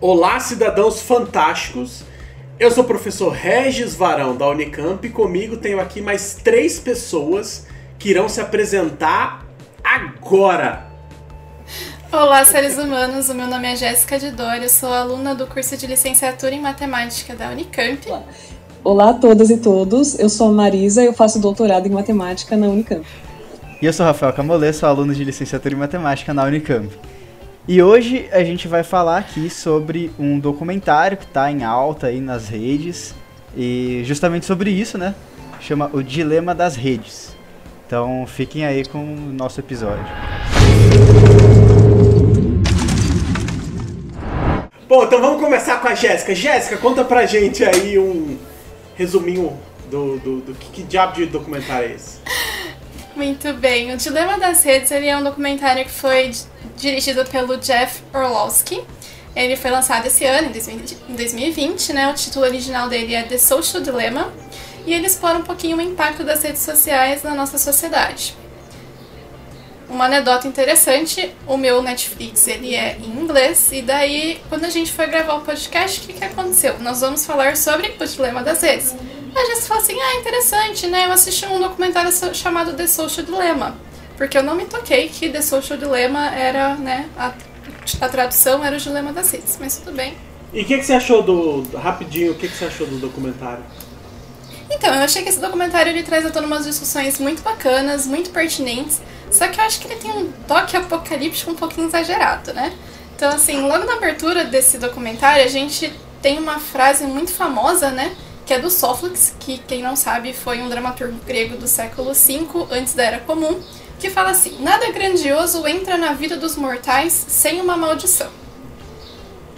Olá, cidadãos fantásticos. Eu sou o professor Regis Varão da Unicamp e comigo tenho aqui mais três pessoas que irão se apresentar agora. Olá, seres humanos. O meu nome é Jéssica de Dória, eu sou aluna do curso de licenciatura em matemática da Unicamp. Olá a todas e todos, eu sou a Marisa e eu faço doutorado em matemática na Unicamp. E eu sou Rafael Camolê, sou aluno de licenciatura em matemática na Unicamp. E hoje a gente vai falar aqui sobre um documentário que está em alta aí nas redes e justamente sobre isso, né? Chama O Dilema das Redes. Então fiquem aí com o nosso episódio. Bom, então vamos começar com a Jéssica. Jéssica, conta pra gente aí um resuminho do, do, do que, que diabo de documentário é esse? Muito bem. O Dilema das Redes ele é um documentário que foi dirigido pelo Jeff Orlowski. Ele foi lançado esse ano, em 2020, né? O título original dele é The Social Dilemma. E ele explora um pouquinho o impacto das redes sociais na nossa sociedade. Uma anedota interessante, o meu Netflix ele é em inglês, e daí quando a gente foi gravar o podcast, o que, que aconteceu? Nós vamos falar sobre o dilema das redes. A gente falou assim, ah, interessante, né? Eu assisti um documentário chamado The Social Dilemma. Porque eu não me toquei que The Social Dilemma era, né, a, a tradução era o dilema das redes, mas tudo bem. E o que, que você achou do. Rapidinho, o que, que você achou do documentário? Então, eu achei que esse documentário ele traz a tona umas discussões muito bacanas, muito pertinentes, só que eu acho que ele tem um toque apocalíptico um pouquinho exagerado, né? Então, assim, logo na abertura desse documentário, a gente tem uma frase muito famosa, né? Que é do Sófocles, que quem não sabe foi um dramaturgo grego do século V, antes da Era Comum, que fala assim: Nada grandioso entra na vida dos mortais sem uma maldição.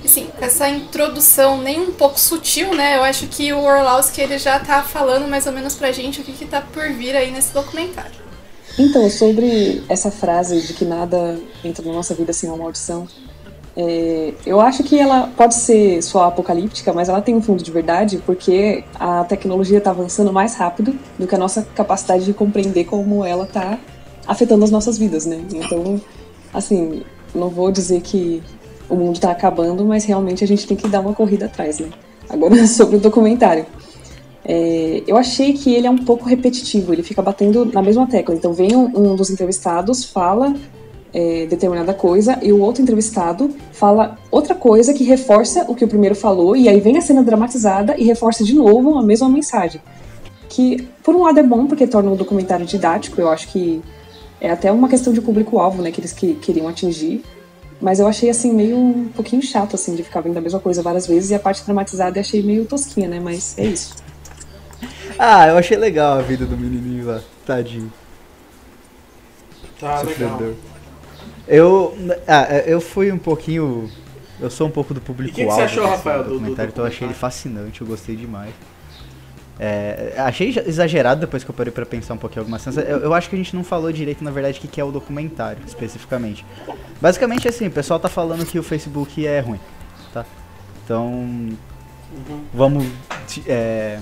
Assim, essa introdução nem um pouco sutil, né? Eu acho que o Orlowski ele já tá falando mais ou menos pra gente o que, que tá por vir aí nesse documentário. Então, sobre essa frase de que nada entra na nossa vida sem uma maldição, é, eu acho que ela pode ser só apocalíptica, mas ela tem um fundo de verdade porque a tecnologia está avançando mais rápido do que a nossa capacidade de compreender como ela está afetando as nossas vidas, né? Então, assim, não vou dizer que o mundo está acabando, mas realmente a gente tem que dar uma corrida atrás, né? Agora, sobre o documentário. É, eu achei que ele é um pouco repetitivo, ele fica batendo na mesma tecla. Então, vem um, um dos entrevistados, fala é, determinada coisa, e o outro entrevistado fala outra coisa que reforça o que o primeiro falou, e aí vem a cena dramatizada e reforça de novo a mesma mensagem. Que, por um lado, é bom porque torna o documentário didático, eu acho que é até uma questão de público-alvo, né, que eles que, queriam atingir. Mas eu achei, assim, meio um pouquinho chato, assim, de ficar vendo a mesma coisa várias vezes, e a parte dramatizada eu achei meio tosquinha, né, mas é isso. Ah, eu achei legal a vida do menininho lá, tadinho. Tá, Sofredor. legal. Eu, ah, eu fui um pouquinho. Eu sou um pouco do público E o que, que, você achou, Rafael, do, documentário, do, então eu achei ele fascinante, eu gostei demais. É, achei exagerado depois que eu parei pra pensar um pouquinho algumas cenas. Eu, eu, acho que a gente não falou direito, na verdade, o que é o documentário, especificamente. Basicamente, assim, o pessoal tá falando que o Facebook é ruim, tá? Então, uhum. vamos é,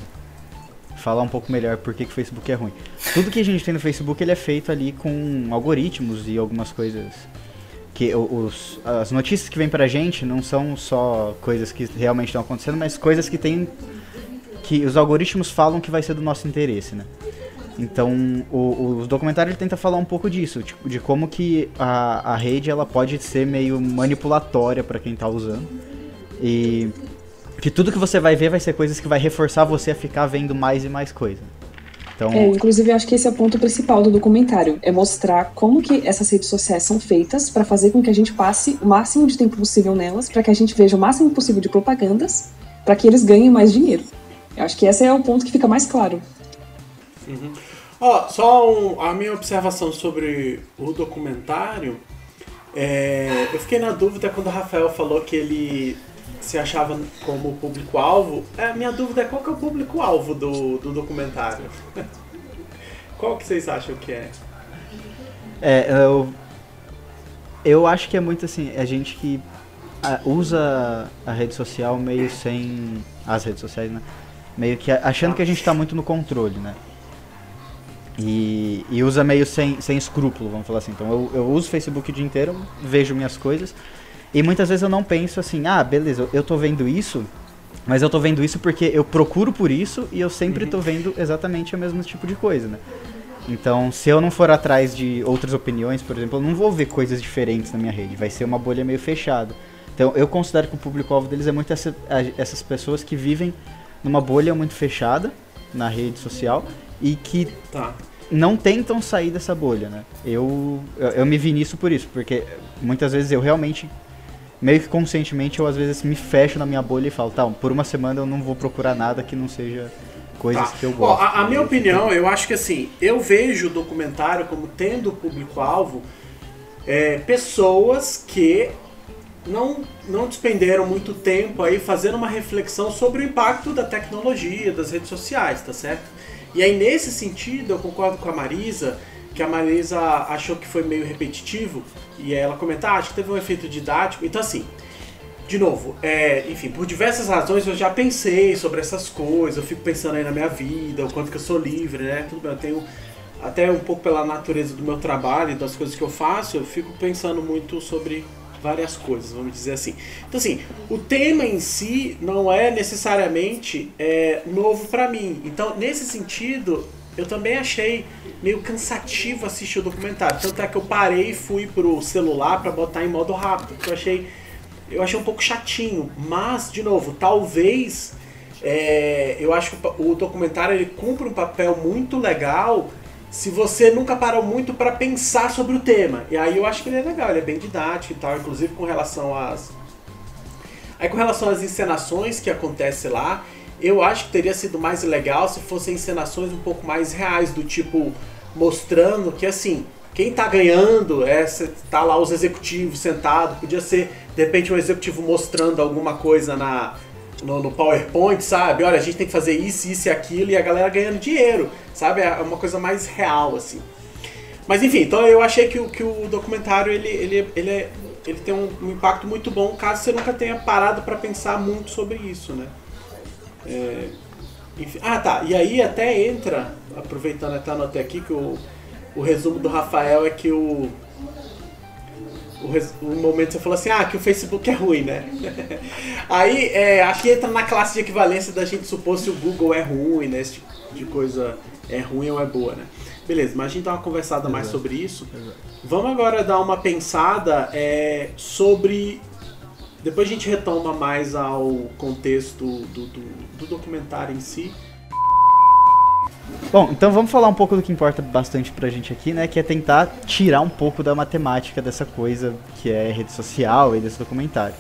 falar um pouco melhor por que, que o Facebook é ruim. Tudo que a gente tem no Facebook, ele é feito ali com algoritmos e algumas coisas que os, as notícias que vêm pra gente não são só coisas que realmente estão acontecendo, mas coisas que tem que os algoritmos falam que vai ser do nosso interesse, né? Então, o, o documentário ele tenta falar um pouco disso, tipo, de como que a, a rede ela pode ser meio manipulatória para quem está usando. E que tudo que você vai ver vai ser coisas que vai reforçar você a ficar vendo mais e mais coisa. Então... É, inclusive, eu acho que esse é o ponto principal do documentário, é mostrar como que essas redes sociais são feitas para fazer com que a gente passe o máximo de tempo possível nelas, para que a gente veja o máximo possível de propagandas, para que eles ganhem mais dinheiro. Eu acho que esse é o ponto que fica mais claro. Uhum. Ó, só um, a minha observação sobre o documentário. É, eu fiquei na dúvida quando o Rafael falou que ele se achava como público-alvo. É, a minha dúvida é qual que é o público-alvo do, do documentário. qual que vocês acham que é? É, eu, eu acho que é muito assim, a gente que usa a rede social meio sem. as redes sociais, né? meio que achando que a gente está muito no controle, né? E, e, usa meio sem, sem escrúpulo, vamos falar assim. Então eu, eu uso o Facebook o dia inteiro, vejo minhas coisas. E muitas vezes eu não penso assim, ah, beleza, eu tô vendo isso, mas eu tô vendo isso porque eu procuro por isso e eu sempre uhum. tô vendo exatamente o mesmo tipo de coisa, né? Então, se eu não for atrás de outras opiniões, por exemplo, eu não vou ver coisas diferentes na minha rede, vai ser uma bolha meio fechada. Então, eu considero que o público-alvo deles é muito essa, essas pessoas que vivem numa bolha muito fechada na rede social e que tá. não tentam sair dessa bolha, né? Eu, eu, eu me vi nisso por isso, porque muitas vezes eu realmente meio que conscientemente eu às vezes me fecho na minha bolha e falo, tá, por uma semana eu não vou procurar nada que não seja coisas tá. que eu gosto. Ó, a, a minha opinião, eu acho que assim, eu vejo o documentário como tendo público-alvo é, pessoas que não, não despenderam muito tempo aí fazendo uma reflexão sobre o impacto da tecnologia, das redes sociais, tá certo? E aí, nesse sentido, eu concordo com a Marisa, que a Marisa achou que foi meio repetitivo, e ela comentar, ah, acho que teve um efeito didático. Então, assim, de novo, é, enfim, por diversas razões eu já pensei sobre essas coisas, eu fico pensando aí na minha vida, o quanto que eu sou livre, né? Tudo bem, eu tenho até um pouco pela natureza do meu trabalho e das coisas que eu faço, eu fico pensando muito sobre várias coisas, vamos dizer assim. Então, assim, o tema em si não é necessariamente é, novo para mim. Então, nesse sentido, eu também achei meio cansativo assistir o documentário. Tanto é que eu parei e fui pro celular para botar em modo rápido, eu achei, eu achei um pouco chatinho. Mas, de novo, talvez é, eu acho que o documentário ele cumpre um papel muito legal se você nunca parou muito para pensar sobre o tema. E aí eu acho que ele é legal, ele é bem didático e tal, inclusive com relação às. Aí com relação às encenações que acontece lá, eu acho que teria sido mais legal se fossem encenações um pouco mais reais, do tipo mostrando que assim, quem tá ganhando é tá lá os executivos sentados, podia ser de repente um executivo mostrando alguma coisa na no, no, PowerPoint, sabe? Olha, a gente tem que fazer isso, isso e aquilo e a galera ganhando dinheiro, sabe? É uma coisa mais real assim. Mas enfim, então eu achei que o, que o documentário ele, ele, ele, é, ele tem um, um impacto muito bom caso você nunca tenha parado para pensar muito sobre isso, né? É, enfim, ah, tá. E aí até entra, aproveitando até anotei aqui que o, o resumo do Rafael é que o, o, res, o momento você falou assim, ah, que o Facebook é ruim, né? aí é, aqui entra na classe de equivalência da gente supor se o Google é ruim, né? Esse tipo de coisa é ruim ou é boa, né? Beleza, mas a gente dá uma conversada Exato. mais sobre isso. Exato. Vamos agora dar uma pensada é, sobre depois a gente retoma mais ao contexto do, do, do documentário em si. Bom, então vamos falar um pouco do que importa bastante pra gente aqui, né? Que é tentar tirar um pouco da matemática dessa coisa que é rede social e desse documentário.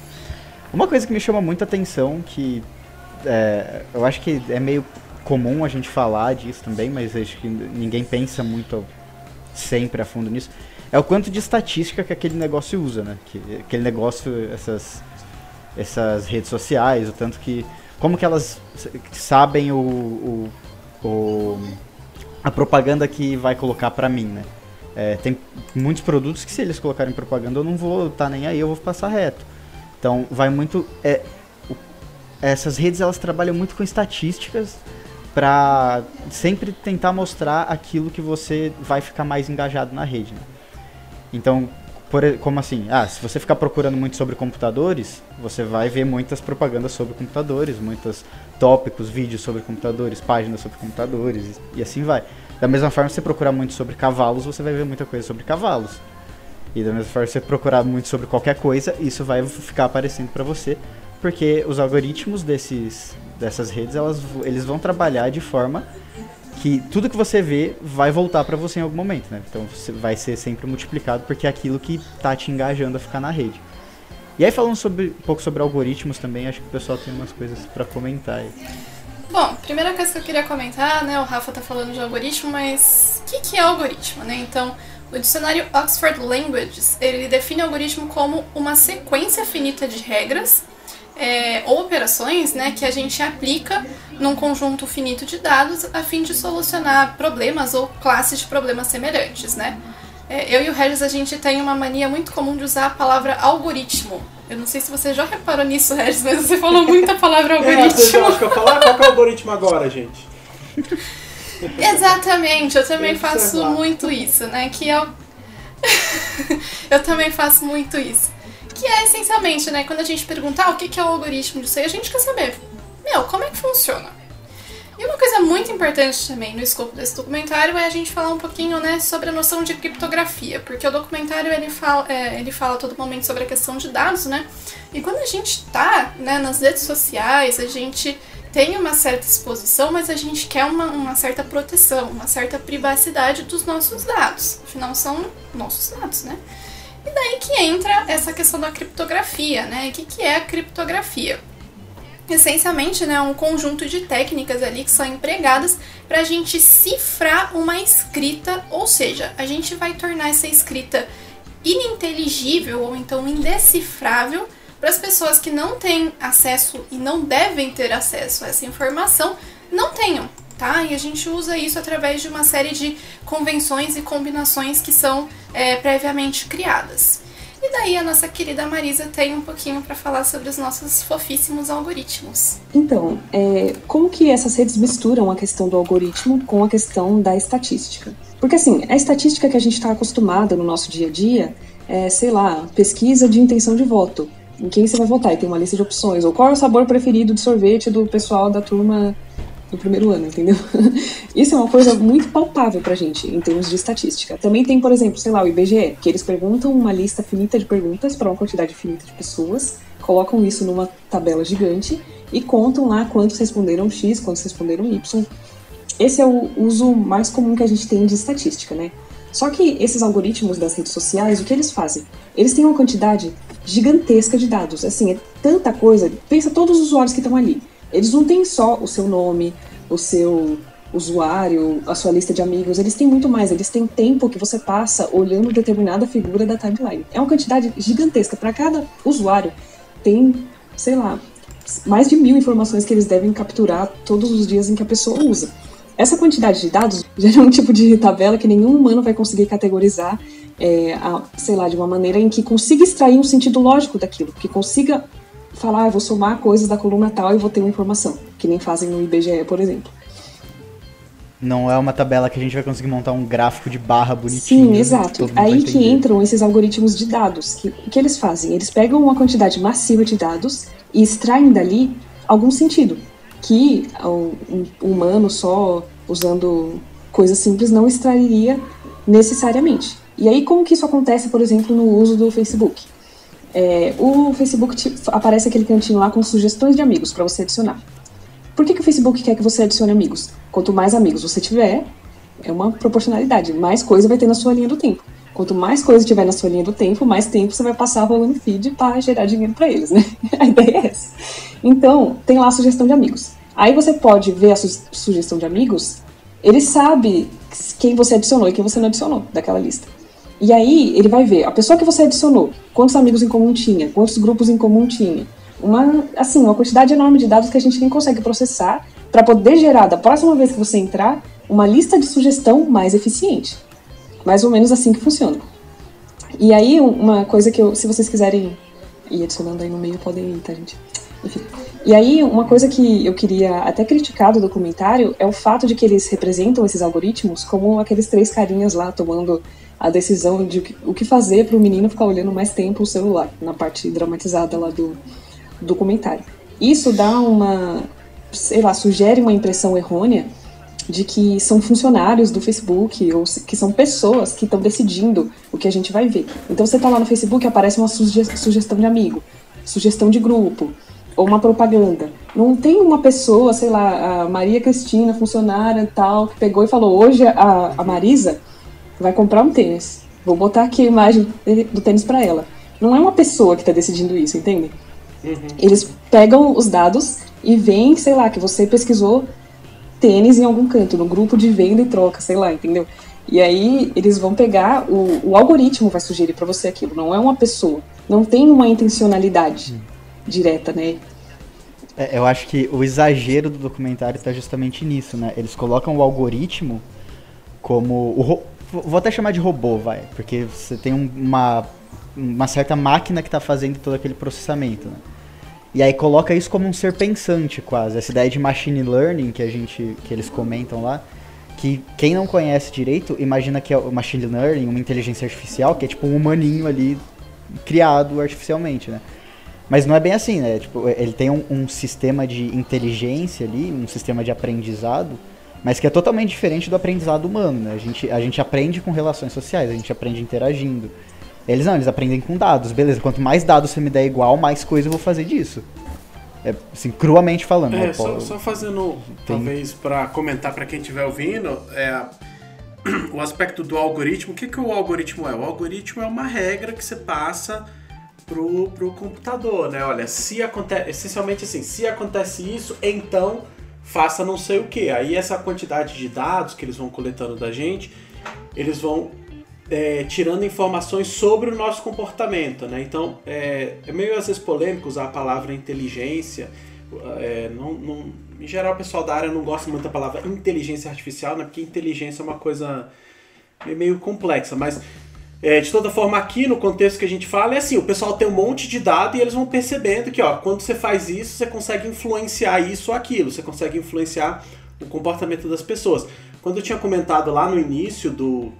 Uma coisa que me chama muita atenção, que é, eu acho que é meio comum a gente falar disso também, mas acho que ninguém pensa muito sempre a fundo nisso, é o quanto de estatística que aquele negócio usa, né? Que aquele negócio, essas essas redes sociais, o tanto que como que elas sabem o, o, o a propaganda que vai colocar para mim, né? É, tem muitos produtos que se eles colocarem propaganda eu não vou estar tá nem aí, eu vou passar reto. Então vai muito é, o, essas redes elas trabalham muito com estatísticas para sempre tentar mostrar aquilo que você vai ficar mais engajado na rede. Né? Então por, como assim? Ah, se você ficar procurando muito sobre computadores, você vai ver muitas propagandas sobre computadores, muitos tópicos, vídeos sobre computadores, páginas sobre computadores e, e assim vai. Da mesma forma, se você procurar muito sobre cavalos, você vai ver muita coisa sobre cavalos. E da mesma forma, se você procurar muito sobre qualquer coisa, isso vai ficar aparecendo para você, porque os algoritmos desses, dessas redes, elas, eles vão trabalhar de forma que tudo que você vê vai voltar para você em algum momento, né? Então vai ser sempre multiplicado porque é aquilo que tá te engajando a ficar na rede. E aí falando sobre, um pouco sobre algoritmos também, acho que o pessoal tem umas coisas para comentar aí. Bom, primeira coisa que eu queria comentar, né, o Rafa tá falando de algoritmo, mas o que, que é algoritmo, né? Então, o dicionário Oxford Languages, ele define algoritmo como uma sequência finita de regras é, ou operações né, que a gente aplica num conjunto finito de dados a fim de solucionar problemas ou classes de problemas semelhantes. Né? É, eu e o Regis, a gente tem uma mania muito comum de usar a palavra algoritmo. Eu não sei se você já reparou nisso, Regis, mas você falou muito a palavra é, algoritmo. É, acho que eu falar qual que é o algoritmo agora, gente. Exatamente, eu também faço muito isso, né? Que é o... eu também faço muito isso que é essencialmente, né? Quando a gente perguntar ah, o que é o algoritmo disso aí, a gente quer saber, meu, como é que funciona? E uma coisa muito importante também no escopo desse documentário é a gente falar um pouquinho né, sobre a noção de criptografia, porque o documentário ele fala, é, ele fala todo momento sobre a questão de dados, né? E quando a gente tá né, nas redes sociais, a gente tem uma certa exposição, mas a gente quer uma, uma certa proteção, uma certa privacidade dos nossos dados. Afinal, são nossos dados, né? E daí que entra essa questão da criptografia, né? O que, que é a criptografia? essencialmente né, um conjunto de técnicas ali que são empregadas para a gente cifrar uma escrita, ou seja, a gente vai tornar essa escrita ininteligível ou então indecifrável para as pessoas que não têm acesso e não devem ter acesso a essa informação não tenham, tá? E a gente usa isso através de uma série de convenções e combinações que são é, previamente criadas. E daí a nossa querida Marisa tem um pouquinho para falar sobre os nossos fofíssimos algoritmos. Então, é, como que essas redes misturam a questão do algoritmo com a questão da estatística? Porque assim, a estatística que a gente está acostumada no nosso dia a dia é, sei lá, pesquisa de intenção de voto. Em quem você vai votar? E tem uma lista de opções. Ou qual é o sabor preferido de sorvete do pessoal da turma do primeiro ano, entendeu? Isso é uma coisa muito palpável pra gente em termos de estatística. Também tem, por exemplo, sei lá, o IBGE, que eles perguntam uma lista finita de perguntas para uma quantidade finita de pessoas, colocam isso numa tabela gigante e contam lá quantos responderam X, quantos responderam Y. Esse é o uso mais comum que a gente tem de estatística, né? Só que esses algoritmos das redes sociais, o que eles fazem? Eles têm uma quantidade gigantesca de dados. Assim, é tanta coisa. Pensa todos os usuários que estão ali. Eles não têm só o seu nome, o seu usuário, a sua lista de amigos, eles têm muito mais, eles têm tempo que você passa olhando determinada figura da timeline. É uma quantidade gigantesca. Para cada usuário, tem, sei lá, mais de mil informações que eles devem capturar todos os dias em que a pessoa usa. Essa quantidade de dados gera um tipo de tabela que nenhum humano vai conseguir categorizar, é, a, sei lá, de uma maneira em que consiga extrair um sentido lógico daquilo, que consiga falar, ah, vou somar coisas da coluna tal e vou ter uma informação, que nem fazem no IBGE, por exemplo. Não é uma tabela que a gente vai conseguir montar um gráfico de barra bonitinho. Sim, exato. Aí que entram esses algoritmos de dados. Que, o que eles fazem? Eles pegam uma quantidade massiva de dados e extraem dali algum sentido. Que um humano só usando coisas simples não extrairia necessariamente. E aí, como que isso acontece, por exemplo, no uso do Facebook? É, o Facebook te, aparece aquele cantinho lá com sugestões de amigos para você adicionar. Por que, que o Facebook quer que você adicione amigos? Quanto mais amigos você tiver, é uma proporcionalidade, mais coisa vai ter na sua linha do tempo. Quanto mais coisa tiver na sua linha do tempo, mais tempo você vai passar rolando feed para gerar dinheiro para eles, né? A ideia é essa. Então, tem lá a sugestão de amigos. Aí você pode ver a su sugestão de amigos, ele sabe quem você adicionou e quem você não adicionou daquela lista. E aí ele vai ver a pessoa que você adicionou, quantos amigos em comum tinha, quantos grupos em comum tinha. Uma, assim, uma quantidade enorme de dados que a gente nem consegue processar para poder gerar, da próxima vez que você entrar, uma lista de sugestão mais eficiente. Mais ou menos assim que funciona. E aí, uma coisa que eu, se vocês quiserem ir adicionando aí no meio, podem ir, tá, gente? Enfim. E aí, uma coisa que eu queria até criticar do documentário é o fato de que eles representam esses algoritmos como aqueles três carinhas lá tomando a decisão de o que fazer para o menino ficar olhando mais tempo o celular, na parte dramatizada lá do documentário. Isso dá uma, sei lá, sugere uma impressão errônea de que são funcionários do Facebook ou que são pessoas que estão decidindo o que a gente vai ver. Então você está lá no Facebook aparece uma suge sugestão de amigo, sugestão de grupo ou uma propaganda. Não tem uma pessoa, sei lá, a Maria Cristina, funcionária tal, que pegou e falou: hoje a, a Marisa vai comprar um tênis. Vou botar aqui a imagem do tênis para ela. Não é uma pessoa que está decidindo isso, entende? Uhum. Eles pegam os dados e veem, sei lá, que você pesquisou tênis em algum canto, no grupo de venda e troca, sei lá, entendeu? E aí eles vão pegar, o, o algoritmo vai sugerir para você aquilo, não é uma pessoa. Não tem uma intencionalidade uhum. direta, né? É, eu acho que o exagero do documentário está justamente nisso, né? Eles colocam o algoritmo como o, Vou até chamar de robô, vai. Porque você tem uma, uma certa máquina que está fazendo todo aquele processamento, né? E aí coloca isso como um ser pensante, quase. Essa ideia de machine learning que a gente que eles comentam lá, que quem não conhece direito imagina que é o machine learning, uma inteligência artificial, que é tipo um humaninho ali criado artificialmente, né? Mas não é bem assim, né? Tipo, ele tem um, um sistema de inteligência ali, um sistema de aprendizado, mas que é totalmente diferente do aprendizado humano, né? A gente, a gente aprende com relações sociais, a gente aprende interagindo. Eles não, eles aprendem com dados, beleza. Quanto mais dados você me der igual, mais coisa eu vou fazer disso. É, assim, cruamente falando. É, né? só, só fazendo, Tem... talvez, para comentar para quem estiver ouvindo, é, o aspecto do algoritmo. O que, que o algoritmo é? O algoritmo é uma regra que você passa pro, pro computador, né? Olha, se acontece, essencialmente assim, se acontece isso, então faça não sei o que. Aí essa quantidade de dados que eles vão coletando da gente, eles vão é, tirando informações sobre o nosso comportamento, né? Então é, é, meio às vezes polêmico usar a palavra inteligência. É, não, não, em geral, o pessoal da área não gosta muito da palavra inteligência artificial, né? Porque inteligência é uma coisa meio complexa, mas é, de toda forma, aqui no contexto que a gente fala, é assim: o pessoal tem um monte de dado e eles vão percebendo que, ó, quando você faz isso, você consegue influenciar isso ou aquilo, você consegue influenciar o comportamento das pessoas. Quando eu tinha comentado lá no início do,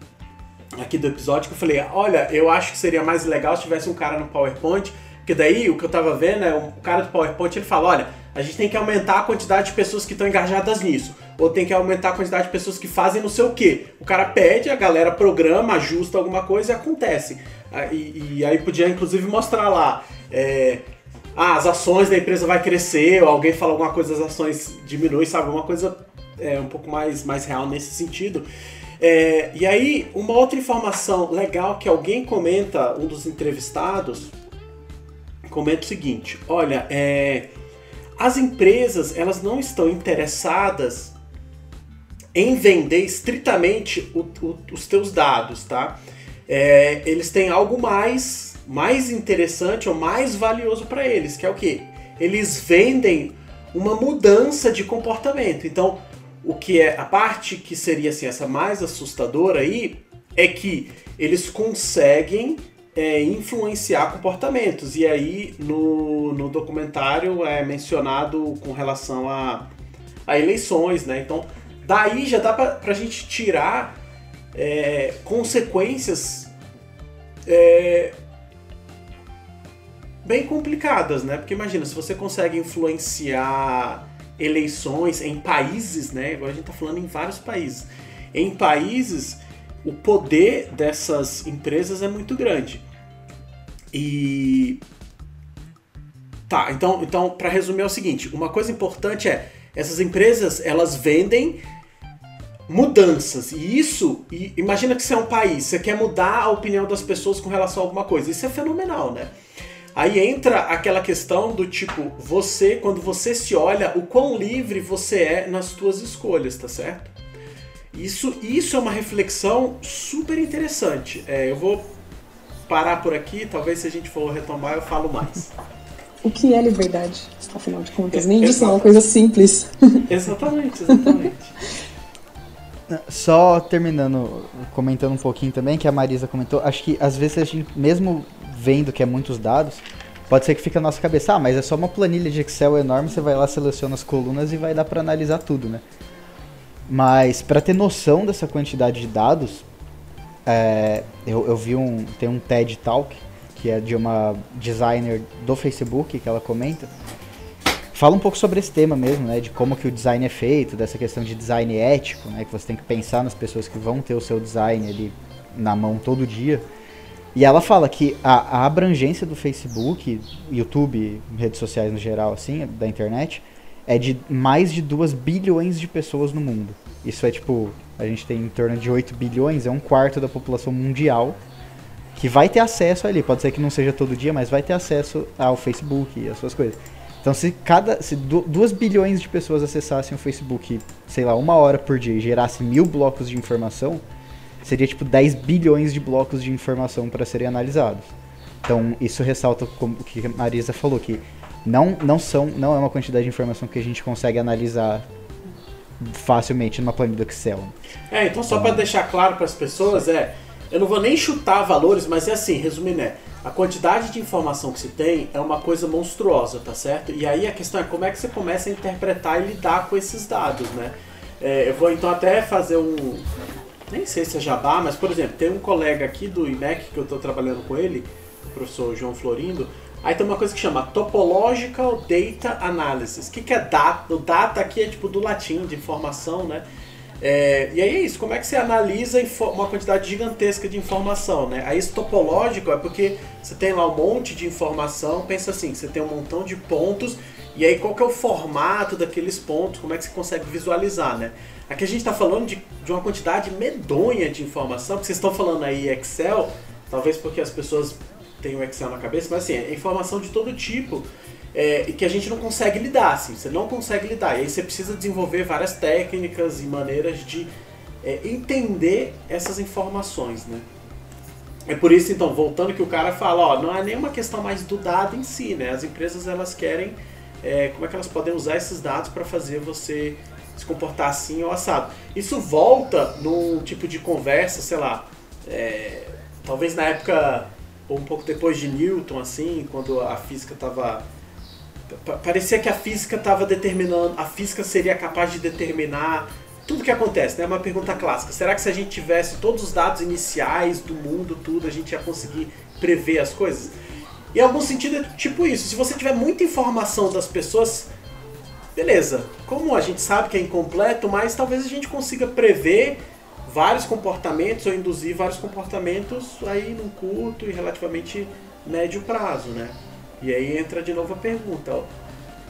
aqui do episódio que eu falei, olha, eu acho que seria mais legal se tivesse um cara no PowerPoint, porque daí o que eu tava vendo é o cara do PowerPoint ele fala, olha, a gente tem que aumentar a quantidade de pessoas que estão engajadas nisso, ou tem que aumentar a quantidade de pessoas que fazem não sei o que. O cara pede, a galera programa, ajusta alguma coisa e acontece. Ah, e, e aí podia inclusive mostrar lá. É, ah, as ações da empresa vai crescer, ou alguém fala alguma coisa, as ações diminuem, sabe? Uma coisa é, um pouco mais, mais real nesse sentido. É, e aí, uma outra informação legal que alguém comenta, um dos entrevistados, comenta o seguinte: olha, é, as empresas elas não estão interessadas em vender estritamente o, o, os teus dados, tá? É, eles têm algo mais, mais interessante ou mais valioso para eles, que é o que? Eles vendem uma mudança de comportamento. Então, o que é a parte que seria assim essa mais assustadora aí é que eles conseguem é, influenciar comportamentos e aí no, no documentário é mencionado com relação a, a eleições, né? Então daí já dá para a gente tirar é, consequências é, bem complicadas, né? Porque imagina se você consegue influenciar eleições em países, né? Agora a gente está falando em vários países. Em países, o poder dessas empresas é muito grande. E tá, então, então para resumir é o seguinte, uma coisa importante é essas empresas elas vendem mudanças e isso, e imagina que você é um país, você quer mudar a opinião das pessoas com relação a alguma coisa, isso é fenomenal, né? Aí entra aquela questão do tipo, você, quando você se olha, o quão livre você é nas suas escolhas, tá certo? Isso, isso é uma reflexão super interessante. É, eu vou parar por aqui, talvez se a gente for retomar eu falo mais. O que é liberdade, afinal de contas? Nem isso é uma coisa simples. Exatamente, exatamente. Só terminando, comentando um pouquinho também, que a Marisa comentou, acho que às vezes a gente, mesmo vendo que é muitos dados, pode ser que fique na nossa cabeça, ah, mas é só uma planilha de Excel enorme, você vai lá, seleciona as colunas e vai dar para analisar tudo, né? Mas para ter noção dessa quantidade de dados, é, eu, eu, vi um tem um TED Talk que é de uma designer do Facebook que ela comenta, fala um pouco sobre esse tema mesmo, né, de como que o design é feito, dessa questão de design ético, né, que você tem que pensar nas pessoas que vão ter o seu design ali na mão todo dia. E ela fala que a, a, abrangência do Facebook, YouTube, redes sociais no geral, assim, da internet, é de mais de 2 bilhões de pessoas no mundo. Isso é tipo, a gente tem em torno de 8 bilhões, é um quarto da população mundial que vai ter acesso ali. Pode ser que não seja todo dia, mas vai ter acesso ao Facebook e as suas coisas. Então, se cada se 2 bilhões de pessoas acessassem o Facebook, sei lá, uma hora por dia e gerassem mil blocos de informação, seria tipo 10 bilhões de blocos de informação para serem analisados. Então, isso ressalta o que a Marisa falou, que não, não, são, não é uma quantidade de informação que a gente consegue analisar facilmente numa planilha do Excel. É, então só para deixar claro para as pessoas, é, eu não vou nem chutar valores, mas é assim, resumindo, é, a quantidade de informação que se tem é uma coisa monstruosa, tá certo? E aí a questão é como é que você começa a interpretar e lidar com esses dados, né? É, eu vou então até fazer um, nem sei se é jabá, mas por exemplo, tem um colega aqui do IMEC que eu estou trabalhando com ele, do professor João Florindo, aí tem uma coisa que chama Topological Data Analysis. O que, que é data? O data aqui é tipo do latim, de informação, né? É, e aí é isso, como é que você analisa uma quantidade gigantesca de informação, né? Aí esse topológico é porque você tem lá um monte de informação, pensa assim, você tem um montão de pontos, e aí qual que é o formato daqueles pontos, como é que você consegue visualizar, né? Aqui a gente está falando de, de uma quantidade medonha de informação, porque vocês estão falando aí Excel, talvez porque as pessoas têm o Excel na cabeça, mas assim, é informação de todo tipo, é, que a gente não consegue lidar, assim, você não consegue lidar. E aí você precisa desenvolver várias técnicas e maneiras de é, entender essas informações, né? É por isso, então, voltando que o cara fala, ó, não é nenhuma questão mais do dado em si, né? As empresas, elas querem, é, como é que elas podem usar esses dados para fazer você se comportar assim ou assado. Isso volta num tipo de conversa, sei lá, é, talvez na época, ou um pouco depois de Newton, assim, quando a física estava parecia que a física estava determinando, a física seria capaz de determinar tudo que acontece, né? Uma pergunta clássica. Será que se a gente tivesse todos os dados iniciais do mundo, tudo, a gente ia conseguir prever as coisas? Em algum sentido é tipo isso. Se você tiver muita informação das pessoas, beleza. Como a gente sabe que é incompleto, mas talvez a gente consiga prever vários comportamentos ou induzir vários comportamentos aí num curto e relativamente médio prazo, né? E aí entra de novo a pergunta, ó,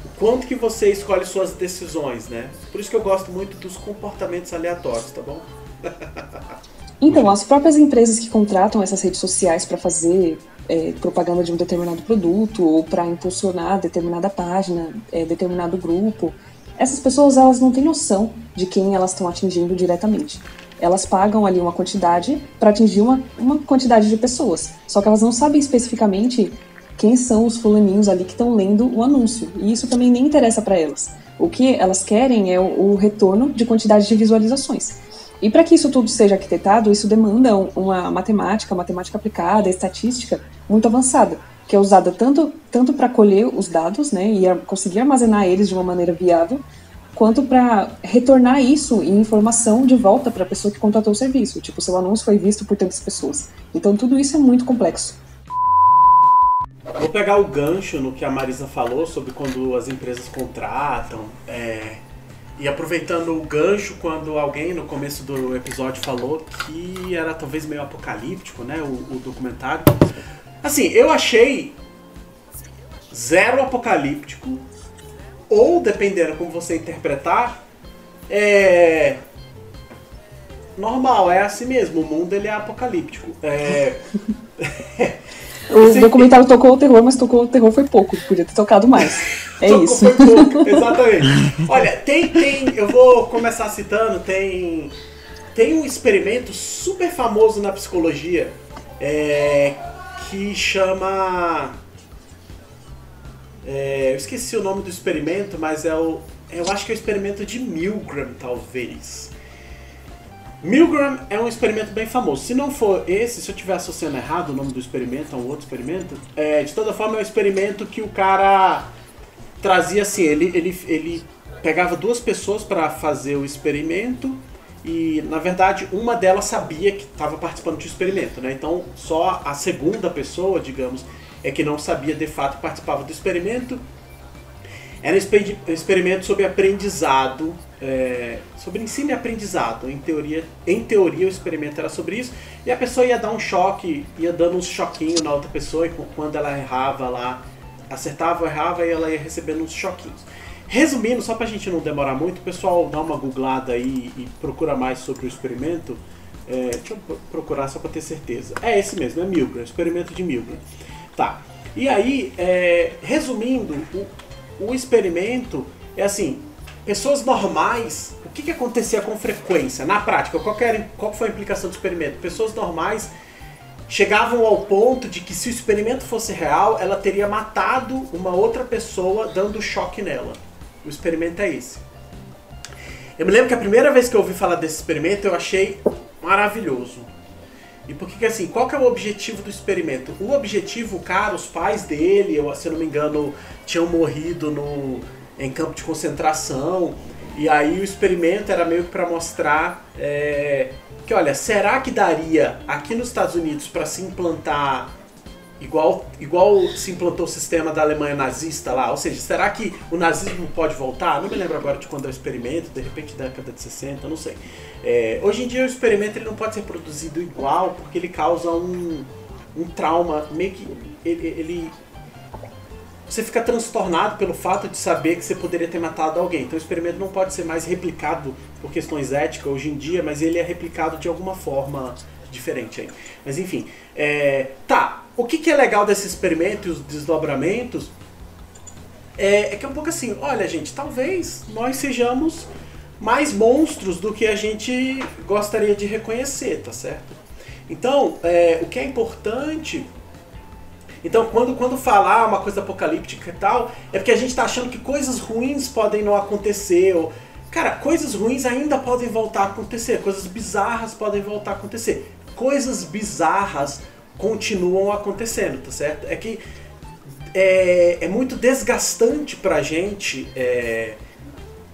o quanto que você escolhe suas decisões, né? Por isso que eu gosto muito dos comportamentos aleatórios, tá bom? então, as próprias empresas que contratam essas redes sociais para fazer é, propaganda de um determinado produto ou para impulsionar determinada página, é, determinado grupo, essas pessoas elas não têm noção de quem elas estão atingindo diretamente. Elas pagam ali uma quantidade para atingir uma, uma quantidade de pessoas. Só que elas não sabem especificamente quem são os fulaninhos ali que estão lendo o anúncio. E isso também nem interessa para elas. O que elas querem é o, o retorno de quantidade de visualizações. E para que isso tudo seja arquitetado, isso demanda uma matemática, matemática aplicada, estatística muito avançada, que é usada tanto, tanto para colher os dados né, e conseguir armazenar eles de uma maneira viável, quanto para retornar isso em informação de volta para a pessoa que contratou o serviço. Tipo, seu anúncio foi visto por tantas pessoas. Então, tudo isso é muito complexo. Vou pegar o gancho no que a Marisa falou sobre quando as empresas contratam. É, e aproveitando o gancho quando alguém no começo do episódio falou que era talvez meio apocalíptico, né? O, o documentário. Assim, eu achei zero apocalíptico. Ou, dependendo como você interpretar, é. Normal, é assim mesmo. O mundo ele é apocalíptico. É. O documentário tocou o terror, mas tocou o terror foi pouco. Podia ter tocado mais. É tocou isso. Foi pouco, exatamente. Olha, tem, tem. Eu vou começar citando, tem. Tem um experimento super famoso na psicologia é, que chama. É, eu esqueci o nome do experimento, mas é o. Eu acho que é o experimento de Milgram, talvez. Milgram é um experimento bem famoso. Se não for esse, se eu estiver associando errado o nome do experimento a um outro experimento, é, de toda forma é um experimento que o cara trazia assim, ele, ele, ele pegava duas pessoas para fazer o experimento e na verdade uma delas sabia que estava participando do experimento, né? Então só a segunda pessoa, digamos, é que não sabia de fato participava do experimento. Era um experimento sobre aprendizado é, sobre ensino e aprendizado. Em teoria, em teoria, o experimento era sobre isso. E a pessoa ia dar um choque, ia dando uns choquinhos na outra pessoa, e quando ela errava lá, acertava ou errava, e ela ia recebendo uns choquinhos. Resumindo, só pra gente não demorar muito, o pessoal dá uma googlada aí e procura mais sobre o experimento. É, deixa eu procurar só pra ter certeza. É esse mesmo, é Milgram, experimento de Milgram. Tá. E aí, é, resumindo, o, o experimento é assim, pessoas normais, o que, que acontecia com frequência? Na prática, qual, era, qual foi a implicação do experimento? Pessoas normais chegavam ao ponto de que se o experimento fosse real, ela teria matado uma outra pessoa dando choque nela. O experimento é esse. Eu me lembro que a primeira vez que eu ouvi falar desse experimento eu achei maravilhoso. E por que assim, qual que é o objetivo do experimento? O objetivo, cara, os pais dele, eu, se eu não me engano, tinham morrido no, em campo de concentração. E aí o experimento era meio que para mostrar é, que, olha, será que daria aqui nos Estados Unidos para se implantar igual, igual se implantou o sistema da Alemanha nazista lá. Ou seja, será que o nazismo pode voltar? Não me lembro agora de quando é o experimento, de repente década de 60, não sei. É, hoje em dia o experimento ele não pode ser produzido igual porque ele causa um, um trauma, meio que ele, ele você fica transtornado pelo fato de saber que você poderia ter matado alguém. Então o experimento não pode ser mais replicado por questões éticas hoje em dia, mas ele é replicado de alguma forma diferente aí. Mas enfim, é, tá. O que, que é legal desse experimento e os desdobramentos é, é que é um pouco assim, olha gente, talvez nós sejamos mais monstros do que a gente gostaria de reconhecer, tá certo? Então, é, o que é importante então, quando, quando falar uma coisa apocalíptica e tal, é porque a gente está achando que coisas ruins podem não acontecer. Ou, cara, coisas ruins ainda podem voltar a acontecer, coisas bizarras podem voltar a acontecer. Coisas bizarras continuam acontecendo, tá certo? É que é, é muito desgastante pra gente é,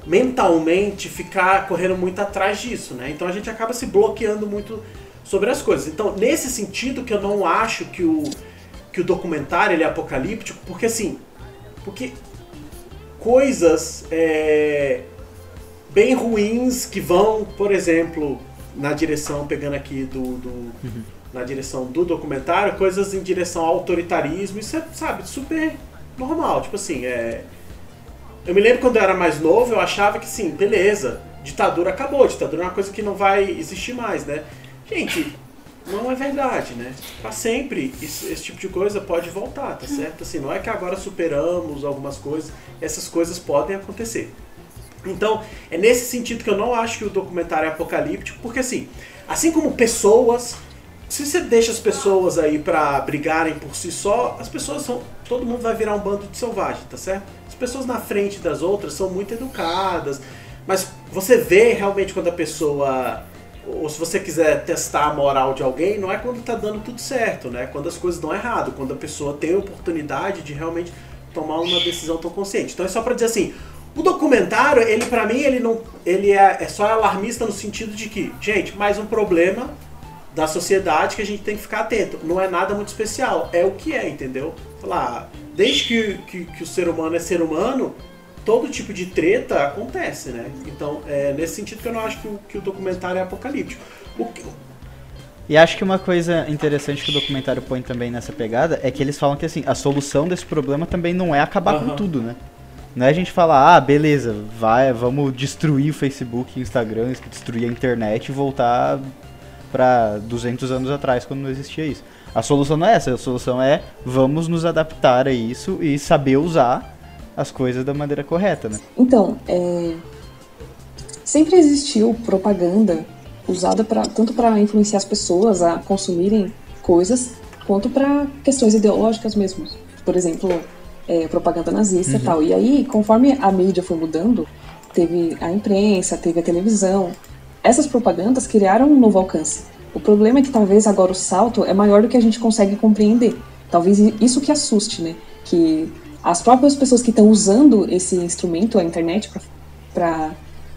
mentalmente ficar correndo muito atrás disso, né? Então a gente acaba se bloqueando muito sobre as coisas. Então, nesse sentido que eu não acho que o que o documentário ele é apocalíptico, porque assim, porque coisas é, bem ruins que vão, por exemplo, na direção, pegando aqui do, do uhum. Na direção do documentário, coisas em direção ao autoritarismo, isso é, sabe, super normal, tipo assim, é... Eu me lembro quando eu era mais novo, eu achava que sim, beleza, ditadura acabou, ditadura é uma coisa que não vai existir mais, né? Gente, não é verdade, né? Para sempre isso, esse tipo de coisa pode voltar, tá certo? Assim, não é que agora superamos algumas coisas, essas coisas podem acontecer. Então, é nesse sentido que eu não acho que o documentário é apocalíptico, porque assim, assim como pessoas, se você deixa as pessoas aí para brigarem por si só, as pessoas são, todo mundo vai virar um bando de selvagem, tá certo? As pessoas na frente das outras são muito educadas, mas você vê realmente quando a pessoa ou se você quiser testar a moral de alguém, não é quando está dando tudo certo, né? Quando as coisas dão errado, quando a pessoa tem a oportunidade de realmente tomar uma decisão tão consciente. Então é só para dizer assim, o documentário, ele para mim, ele não, ele é, é só alarmista no sentido de que, gente, mais um problema da sociedade que a gente tem que ficar atento. Não é nada muito especial, é o que é, entendeu? Falar, desde que, que, que o ser humano é ser humano, todo tipo de treta acontece, né? Então, é nesse sentido que eu não acho que o, que o documentário é apocalíptico. O que... E acho que uma coisa interessante que o documentário põe também nessa pegada é que eles falam que assim, a solução desse problema também não é acabar uhum. com tudo, né? Não é a gente falar, ah, beleza, vai, vamos destruir o Facebook, Instagram, destruir a internet e voltar para 200 anos atrás, quando não existia isso. A solução não é essa, a solução é vamos nos adaptar a isso e saber usar as coisas da maneira correta, né? Então, é... sempre existiu propaganda usada pra, tanto para influenciar as pessoas a consumirem coisas, quanto para questões ideológicas mesmo. Por exemplo, é, propaganda nazista uhum. e tal. E aí, conforme a mídia foi mudando, teve a imprensa, teve a televisão, essas propagandas criaram um novo alcance. O problema é que talvez agora o salto é maior do que a gente consegue compreender. Talvez isso que assuste, né? Que as próprias pessoas que estão usando esse instrumento, a internet, para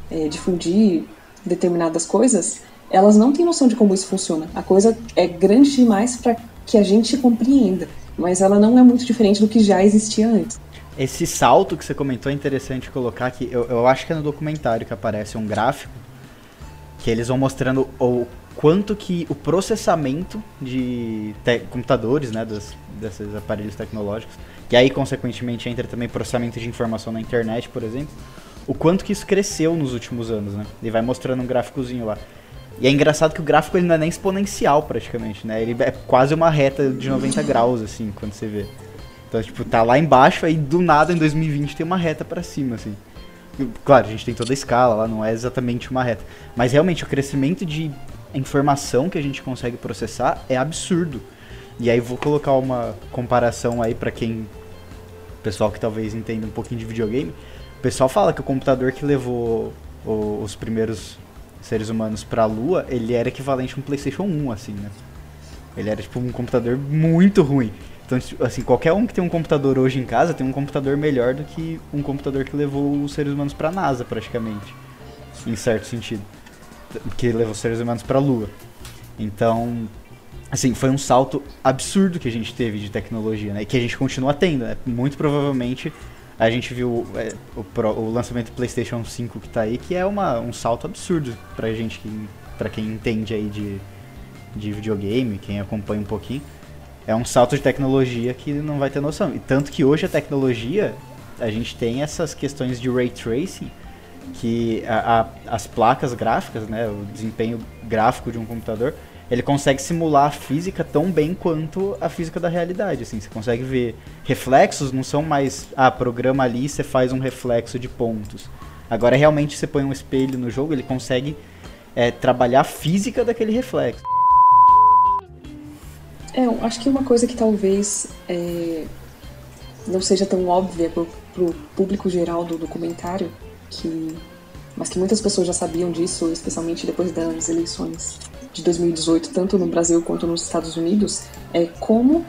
é, difundir determinadas coisas, elas não têm noção de como isso funciona. A coisa é grande demais para que a gente compreenda, mas ela não é muito diferente do que já existia antes. Esse salto que você comentou é interessante colocar aqui. Eu, eu acho que é no documentário que aparece um gráfico que eles vão mostrando o quanto que o processamento de computadores, né, dos, desses aparelhos tecnológicos, que aí consequentemente entra também processamento de informação na internet, por exemplo, o quanto que isso cresceu nos últimos anos, né? Ele vai mostrando um gráficozinho lá. E é engraçado que o gráfico ele não é nem exponencial praticamente, né? Ele é quase uma reta de 90 graus, assim, quando você vê. Então, tipo, tá lá embaixo, aí do nada em 2020 tem uma reta para cima, assim. Claro, a gente tem toda a escala lá, não é exatamente uma reta. Mas realmente o crescimento de informação que a gente consegue processar é absurdo. E aí vou colocar uma comparação aí para quem pessoal que talvez entenda um pouquinho de videogame. O pessoal fala que o computador que levou o, os primeiros seres humanos para a Lua, ele era equivalente a um PlayStation 1 assim, né? Ele era tipo um computador muito ruim. Então, assim, qualquer um que tem um computador hoje em casa tem um computador melhor do que um computador que levou os seres humanos para a NASA, praticamente. Em certo sentido. Que levou os seres humanos para a Lua. Então, assim, foi um salto absurdo que a gente teve de tecnologia, né? E que a gente continua tendo, né? Muito provavelmente a gente viu é, o, pro, o, lançamento do PlayStation 5 que tá aí, que é uma, um salto absurdo pra gente, que, pra quem entende aí de, de videogame, quem acompanha um pouquinho. É um salto de tecnologia que não vai ter noção. E tanto que hoje a tecnologia, a gente tem essas questões de ray tracing, que a, a, as placas gráficas, né, o desempenho gráfico de um computador, ele consegue simular a física tão bem quanto a física da realidade. Assim, você consegue ver reflexos, não são mais, ah, programa ali e você faz um reflexo de pontos. Agora realmente você põe um espelho no jogo, ele consegue é, trabalhar a física daquele reflexo. É, eu acho que uma coisa que talvez é, não seja tão óbvia pro, pro público geral do documentário, que, mas que muitas pessoas já sabiam disso, especialmente depois das eleições de 2018, tanto no Brasil quanto nos Estados Unidos, é como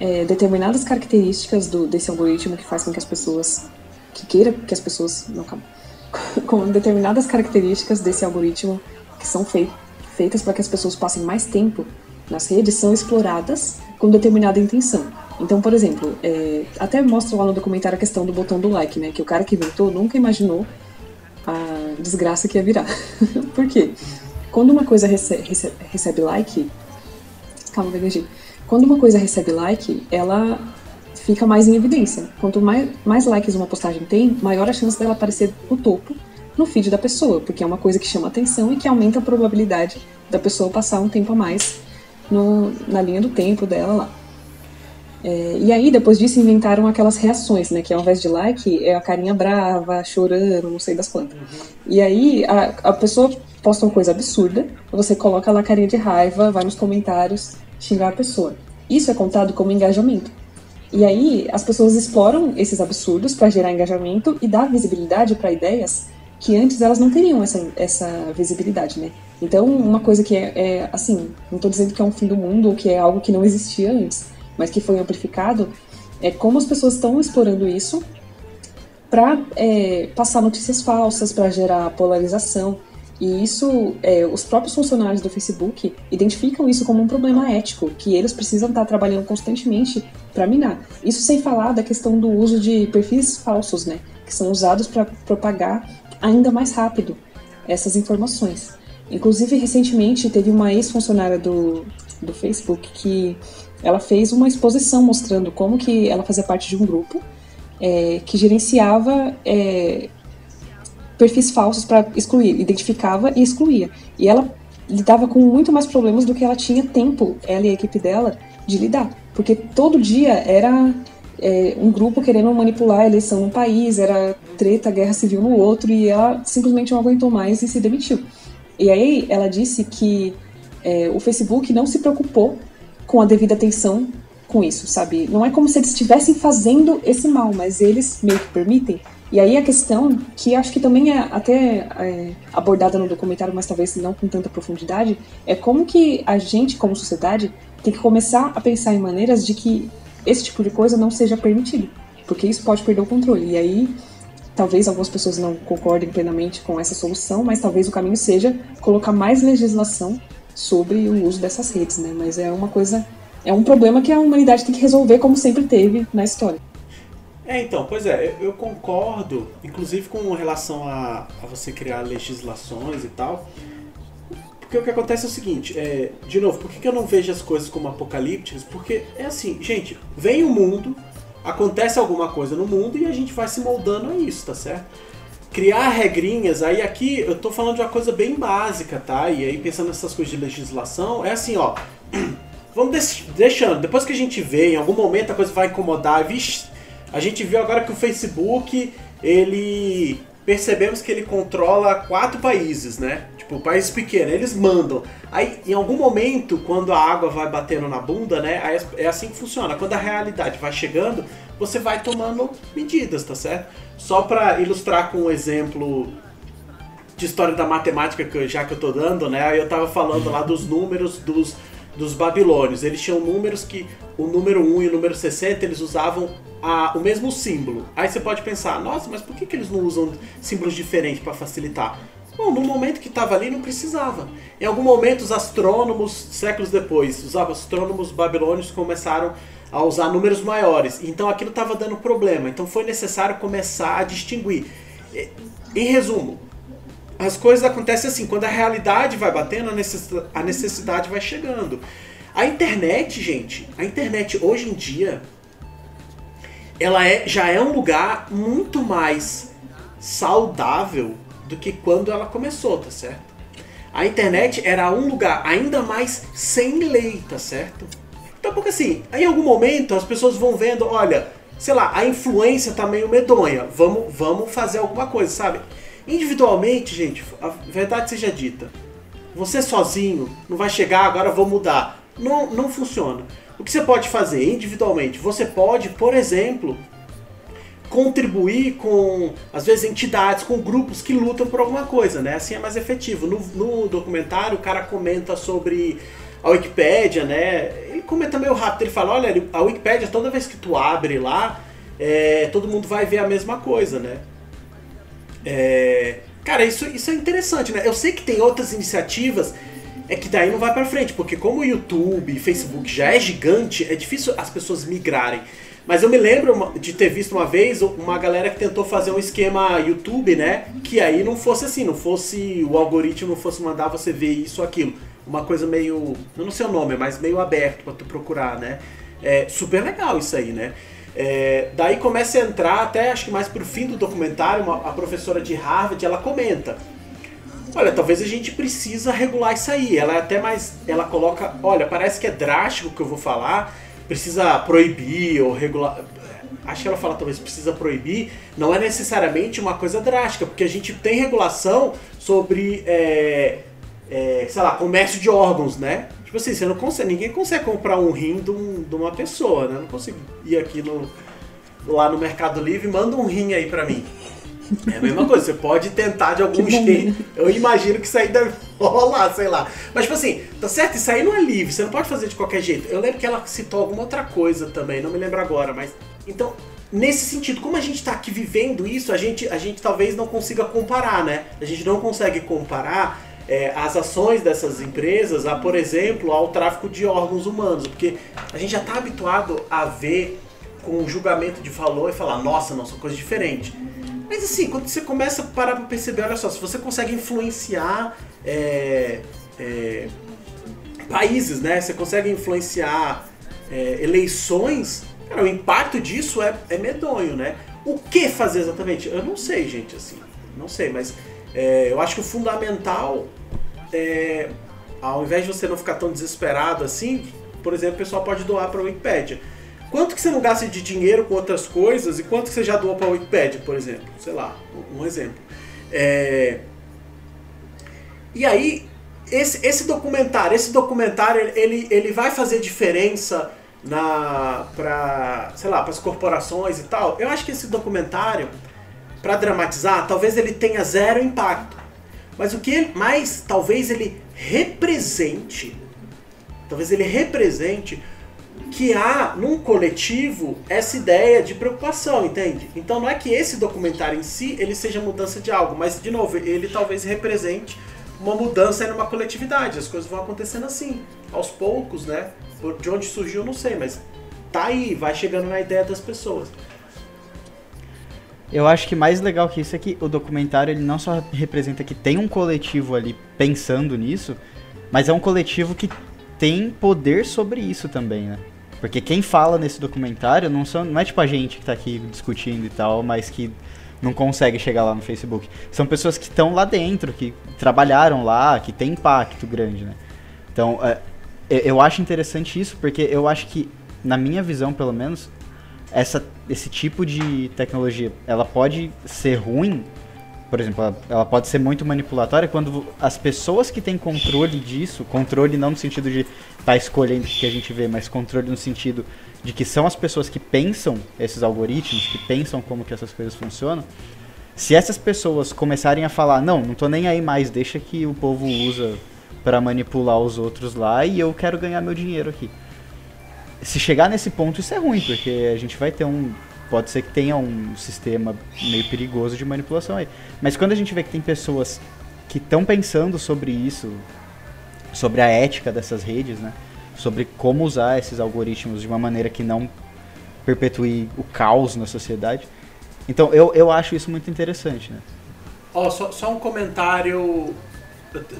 é, determinadas características do, desse algoritmo que faz com que as pessoas, que queira que as pessoas, não, calma, com determinadas características desse algoritmo que são fei feitas para que as pessoas passem mais tempo nas redes são exploradas com determinada intenção. Então, por exemplo, é, até mostra lá no documentário a questão do botão do like, né? Que o cara que inventou nunca imaginou a desgraça que ia virar. por quê? Quando uma coisa recebe, recebe like. Calma, gaguejei. Quando uma coisa recebe like, ela fica mais em evidência. Quanto mais, mais likes uma postagem tem, maior a chance dela aparecer no topo no feed da pessoa, porque é uma coisa que chama atenção e que aumenta a probabilidade da pessoa passar um tempo a mais no, na linha do tempo dela lá. É, e aí, depois disso, inventaram aquelas reações, né? Que ao invés de like, é a carinha brava, chorando, não sei das quantas. Uhum. E aí, a, a pessoa posta uma coisa absurda, você coloca lá a carinha de raiva, vai nos comentários xingar a pessoa. Isso é contado como engajamento. E aí, as pessoas exploram esses absurdos para gerar engajamento e dar visibilidade para ideias que antes elas não teriam essa, essa visibilidade, né? Então, uma coisa que é, é assim, não estou dizendo que é um fim do mundo ou que é algo que não existia antes, mas que foi amplificado, é como as pessoas estão explorando isso para é, passar notícias falsas, para gerar polarização. E isso, é, os próprios funcionários do Facebook identificam isso como um problema ético, que eles precisam estar trabalhando constantemente para minar. Isso sem falar da questão do uso de perfis falsos, né, que são usados para propagar ainda mais rápido essas informações. Inclusive, recentemente teve uma ex-funcionária do, do Facebook que ela fez uma exposição mostrando como que ela fazia parte de um grupo é, que gerenciava é, perfis falsos para excluir, identificava e excluía. E ela lidava com muito mais problemas do que ela tinha tempo, ela e a equipe dela, de lidar. Porque todo dia era é, um grupo querendo manipular a eleição num país, era treta, guerra civil no outro, e ela simplesmente não aguentou mais e se demitiu. E aí ela disse que é, o Facebook não se preocupou com a devida atenção com isso, sabe? Não é como se eles estivessem fazendo esse mal, mas eles meio que permitem. E aí a questão, que acho que também é até é, abordada no documentário, mas talvez não com tanta profundidade, é como que a gente, como sociedade, tem que começar a pensar em maneiras de que esse tipo de coisa não seja permitido. Porque isso pode perder o controle. E aí, talvez algumas pessoas não concordem plenamente com essa solução, mas talvez o caminho seja colocar mais legislação sobre o uso dessas redes, né? Mas é uma coisa, é um problema que a humanidade tem que resolver como sempre teve na história. É, então, pois é, eu concordo, inclusive com relação a, a você criar legislações e tal. Porque o que acontece é o seguinte, é, de novo, por que, que eu não vejo as coisas como apocalípticas? Porque é assim, gente, vem o mundo, acontece alguma coisa no mundo e a gente vai se moldando a isso, tá certo? criar regrinhas, aí aqui eu tô falando de uma coisa bem básica, tá? E aí pensando nessas coisas de legislação, é assim, ó. Vamos deixando, depois que a gente vê, em algum momento a coisa vai incomodar, vixe, a gente viu agora que o Facebook, ele percebemos que ele controla quatro países, né? Tipo, países pequenos, eles mandam. Aí, em algum momento, quando a água vai batendo na bunda, né? é assim que funciona. Quando a realidade vai chegando, você vai tomando medidas, tá certo? Só para ilustrar com um exemplo de história da matemática, que já que eu tô dando, né? Eu tava falando lá dos números dos, dos babilônios. Eles tinham números que o número 1 e o número 60 eles usavam a, o mesmo símbolo. Aí você pode pensar, nossa, mas por que, que eles não usam símbolos diferentes para facilitar? Bom, no momento que estava ali não precisava. Em algum momento os astrônomos, séculos depois, os astrônomos babilônios começaram a usar números maiores. Então aquilo estava dando problema. Então foi necessário começar a distinguir. Em resumo, as coisas acontecem assim, quando a realidade vai batendo, a necessidade vai chegando. A internet, gente, a internet hoje em dia, ela é, já é um lugar muito mais saudável do que quando ela começou, tá certo? A internet era um lugar ainda mais sem lei, tá certo? Então, porque assim, em algum momento as pessoas vão vendo, olha, sei lá, a influência tá meio medonha, vamos, vamos fazer alguma coisa, sabe? Individualmente, gente, a verdade seja dita, você sozinho não vai chegar, agora vou mudar. Não, não funciona. O que você pode fazer individualmente? Você pode, por exemplo, contribuir com, às vezes, entidades, com grupos que lutam por alguma coisa, né? Assim é mais efetivo. No, no documentário, o cara comenta sobre a Wikipédia, né? Ele comenta meio rápido, ele fala, olha, a Wikipédia, toda vez que tu abre lá, é, todo mundo vai ver a mesma coisa, né? É, cara, isso, isso é interessante, né? Eu sei que tem outras iniciativas é que daí não vai para frente, porque como o YouTube, Facebook já é gigante, é difícil as pessoas migrarem. Mas eu me lembro de ter visto uma vez uma galera que tentou fazer um esquema YouTube, né? Que aí não fosse assim, não fosse o algoritmo não fosse mandar você ver isso ou aquilo. Uma coisa meio. Eu não sei o nome, mas meio aberto para tu procurar, né? É super legal isso aí, né? É, daí começa a entrar, até acho que mais pro fim do documentário, uma, a professora de Harvard ela comenta. Olha, talvez a gente precisa regular isso aí. Ela é até mais. Ela coloca. Olha, parece que é drástico o que eu vou falar, precisa proibir ou regular. Acho que ela fala talvez precisa proibir, não é necessariamente uma coisa drástica, porque a gente tem regulação sobre, é, é, sei lá, comércio de órgãos, né? Tipo assim, você não consegue, ninguém consegue comprar um rim de, um, de uma pessoa, né? Eu não consigo ir aqui no, lá no Mercado Livre manda um rim aí pra mim. É a mesma coisa, você pode tentar de algum jeito. Eu imagino que isso aí deve rolar, sei lá. Mas, tipo assim, tá certo? Isso aí não é livre, você não pode fazer de qualquer jeito. Eu lembro que ela citou alguma outra coisa também, não me lembro agora, mas. Então, nesse sentido, como a gente tá aqui vivendo isso, a gente, a gente talvez não consiga comparar, né? A gente não consegue comparar é, as ações dessas empresas a, por exemplo, ao tráfico de órgãos humanos, porque a gente já está habituado a ver com um julgamento de valor e falar, nossa, não, são coisas diferentes. Mas assim, quando você começa a parar pra perceber, olha só, se você consegue influenciar é, é, países, né? Você consegue influenciar é, eleições, cara, o impacto disso é, é medonho, né? O que fazer exatamente? Eu não sei, gente, assim. Não sei, mas é, eu acho que o fundamental é, ao invés de você não ficar tão desesperado assim, por exemplo, o pessoal pode doar para a Wikipedia. Quanto que você não gasta de dinheiro com outras coisas e quanto que você já doou para a Wikipedia, por exemplo? Sei lá, um exemplo. É... E aí, esse, esse documentário, esse documentário, ele, ele vai fazer diferença na para sei lá, para as corporações e tal. Eu acho que esse documentário, para dramatizar, talvez ele tenha zero impacto. Mas o que mais talvez ele represente, talvez ele represente que há num coletivo essa ideia de preocupação, entende? Então não é que esse documentário em si ele seja mudança de algo, mas de novo, ele talvez represente uma mudança numa coletividade. As coisas vão acontecendo assim, aos poucos, né? De onde surgiu, não sei, mas tá aí, vai chegando na ideia das pessoas. Eu acho que mais legal que isso é que o documentário ele não só representa que tem um coletivo ali pensando nisso, mas é um coletivo que tem poder sobre isso também, né? Porque quem fala nesse documentário não, são, não é tipo a gente que tá aqui discutindo e tal, mas que não consegue chegar lá no Facebook. São pessoas que estão lá dentro, que trabalharam lá, que tem impacto grande, né? Então, é, eu acho interessante isso, porque eu acho que, na minha visão, pelo menos, essa, esse tipo de tecnologia, ela pode ser ruim, por exemplo, ela, ela pode ser muito manipulatória quando as pessoas que têm controle disso, controle não no sentido de tá escolhendo o que a gente vê, mas controle no sentido de que são as pessoas que pensam esses algoritmos, que pensam como que essas coisas funcionam. Se essas pessoas começarem a falar, não, não tô nem aí mais, deixa que o povo usa para manipular os outros lá e eu quero ganhar meu dinheiro aqui. Se chegar nesse ponto, isso é ruim, porque a gente vai ter um. Pode ser que tenha um sistema meio perigoso de manipulação aí. Mas quando a gente vê que tem pessoas estão pensando sobre isso, sobre a ética dessas redes, né? Sobre como usar esses algoritmos de uma maneira que não perpetue o caos na sociedade. Então eu, eu acho isso muito interessante, né? Ó, oh, só, só um comentário.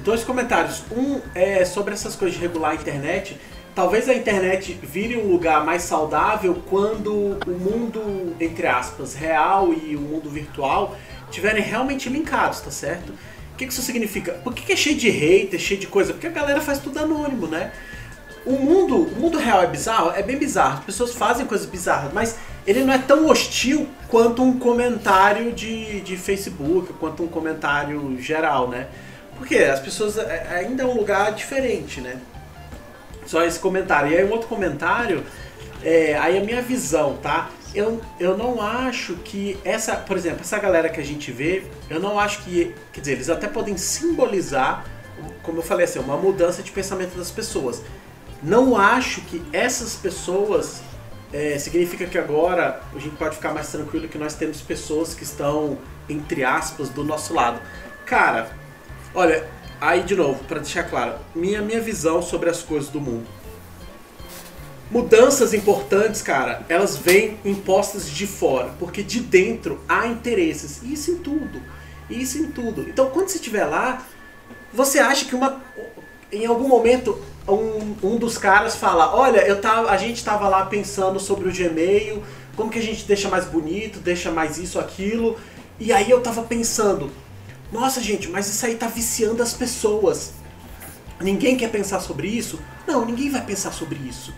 Dois comentários. Um é sobre essas coisas de regular a internet. Talvez a internet vire um lugar mais saudável quando o mundo, entre aspas, real e o mundo virtual tiverem realmente linkados, tá certo? O que, isso significa? Por que, que é cheio de hater, cheio de coisa? Porque a galera faz tudo anônimo, né? O mundo, o mundo real é bizarro? É bem bizarro. As pessoas fazem coisas bizarras, mas ele não é tão hostil quanto um comentário de, de Facebook, quanto um comentário geral, né? Porque as pessoas é, ainda é um lugar diferente, né? Só esse comentário. E aí um outro comentário, é, aí a minha visão, tá? Eu, eu não acho que essa, por exemplo, essa galera que a gente vê, eu não acho que, quer dizer, eles até podem simbolizar, como eu falei assim, uma mudança de pensamento das pessoas. Não acho que essas pessoas é, significa que agora a gente pode ficar mais tranquilo que nós temos pessoas que estão, entre aspas, do nosso lado. Cara, olha, aí de novo, para deixar claro, minha, minha visão sobre as coisas do mundo. Mudanças importantes, cara, elas vêm impostas de fora, porque de dentro há interesses. Isso em tudo. Isso em tudo. Então, quando você estiver lá, você acha que uma em algum momento um, um dos caras fala, olha, eu tava, a gente estava lá pensando sobre o Gmail, como que a gente deixa mais bonito, deixa mais isso, aquilo. E aí eu tava pensando, nossa gente, mas isso aí tá viciando as pessoas. Ninguém quer pensar sobre isso? Não, ninguém vai pensar sobre isso.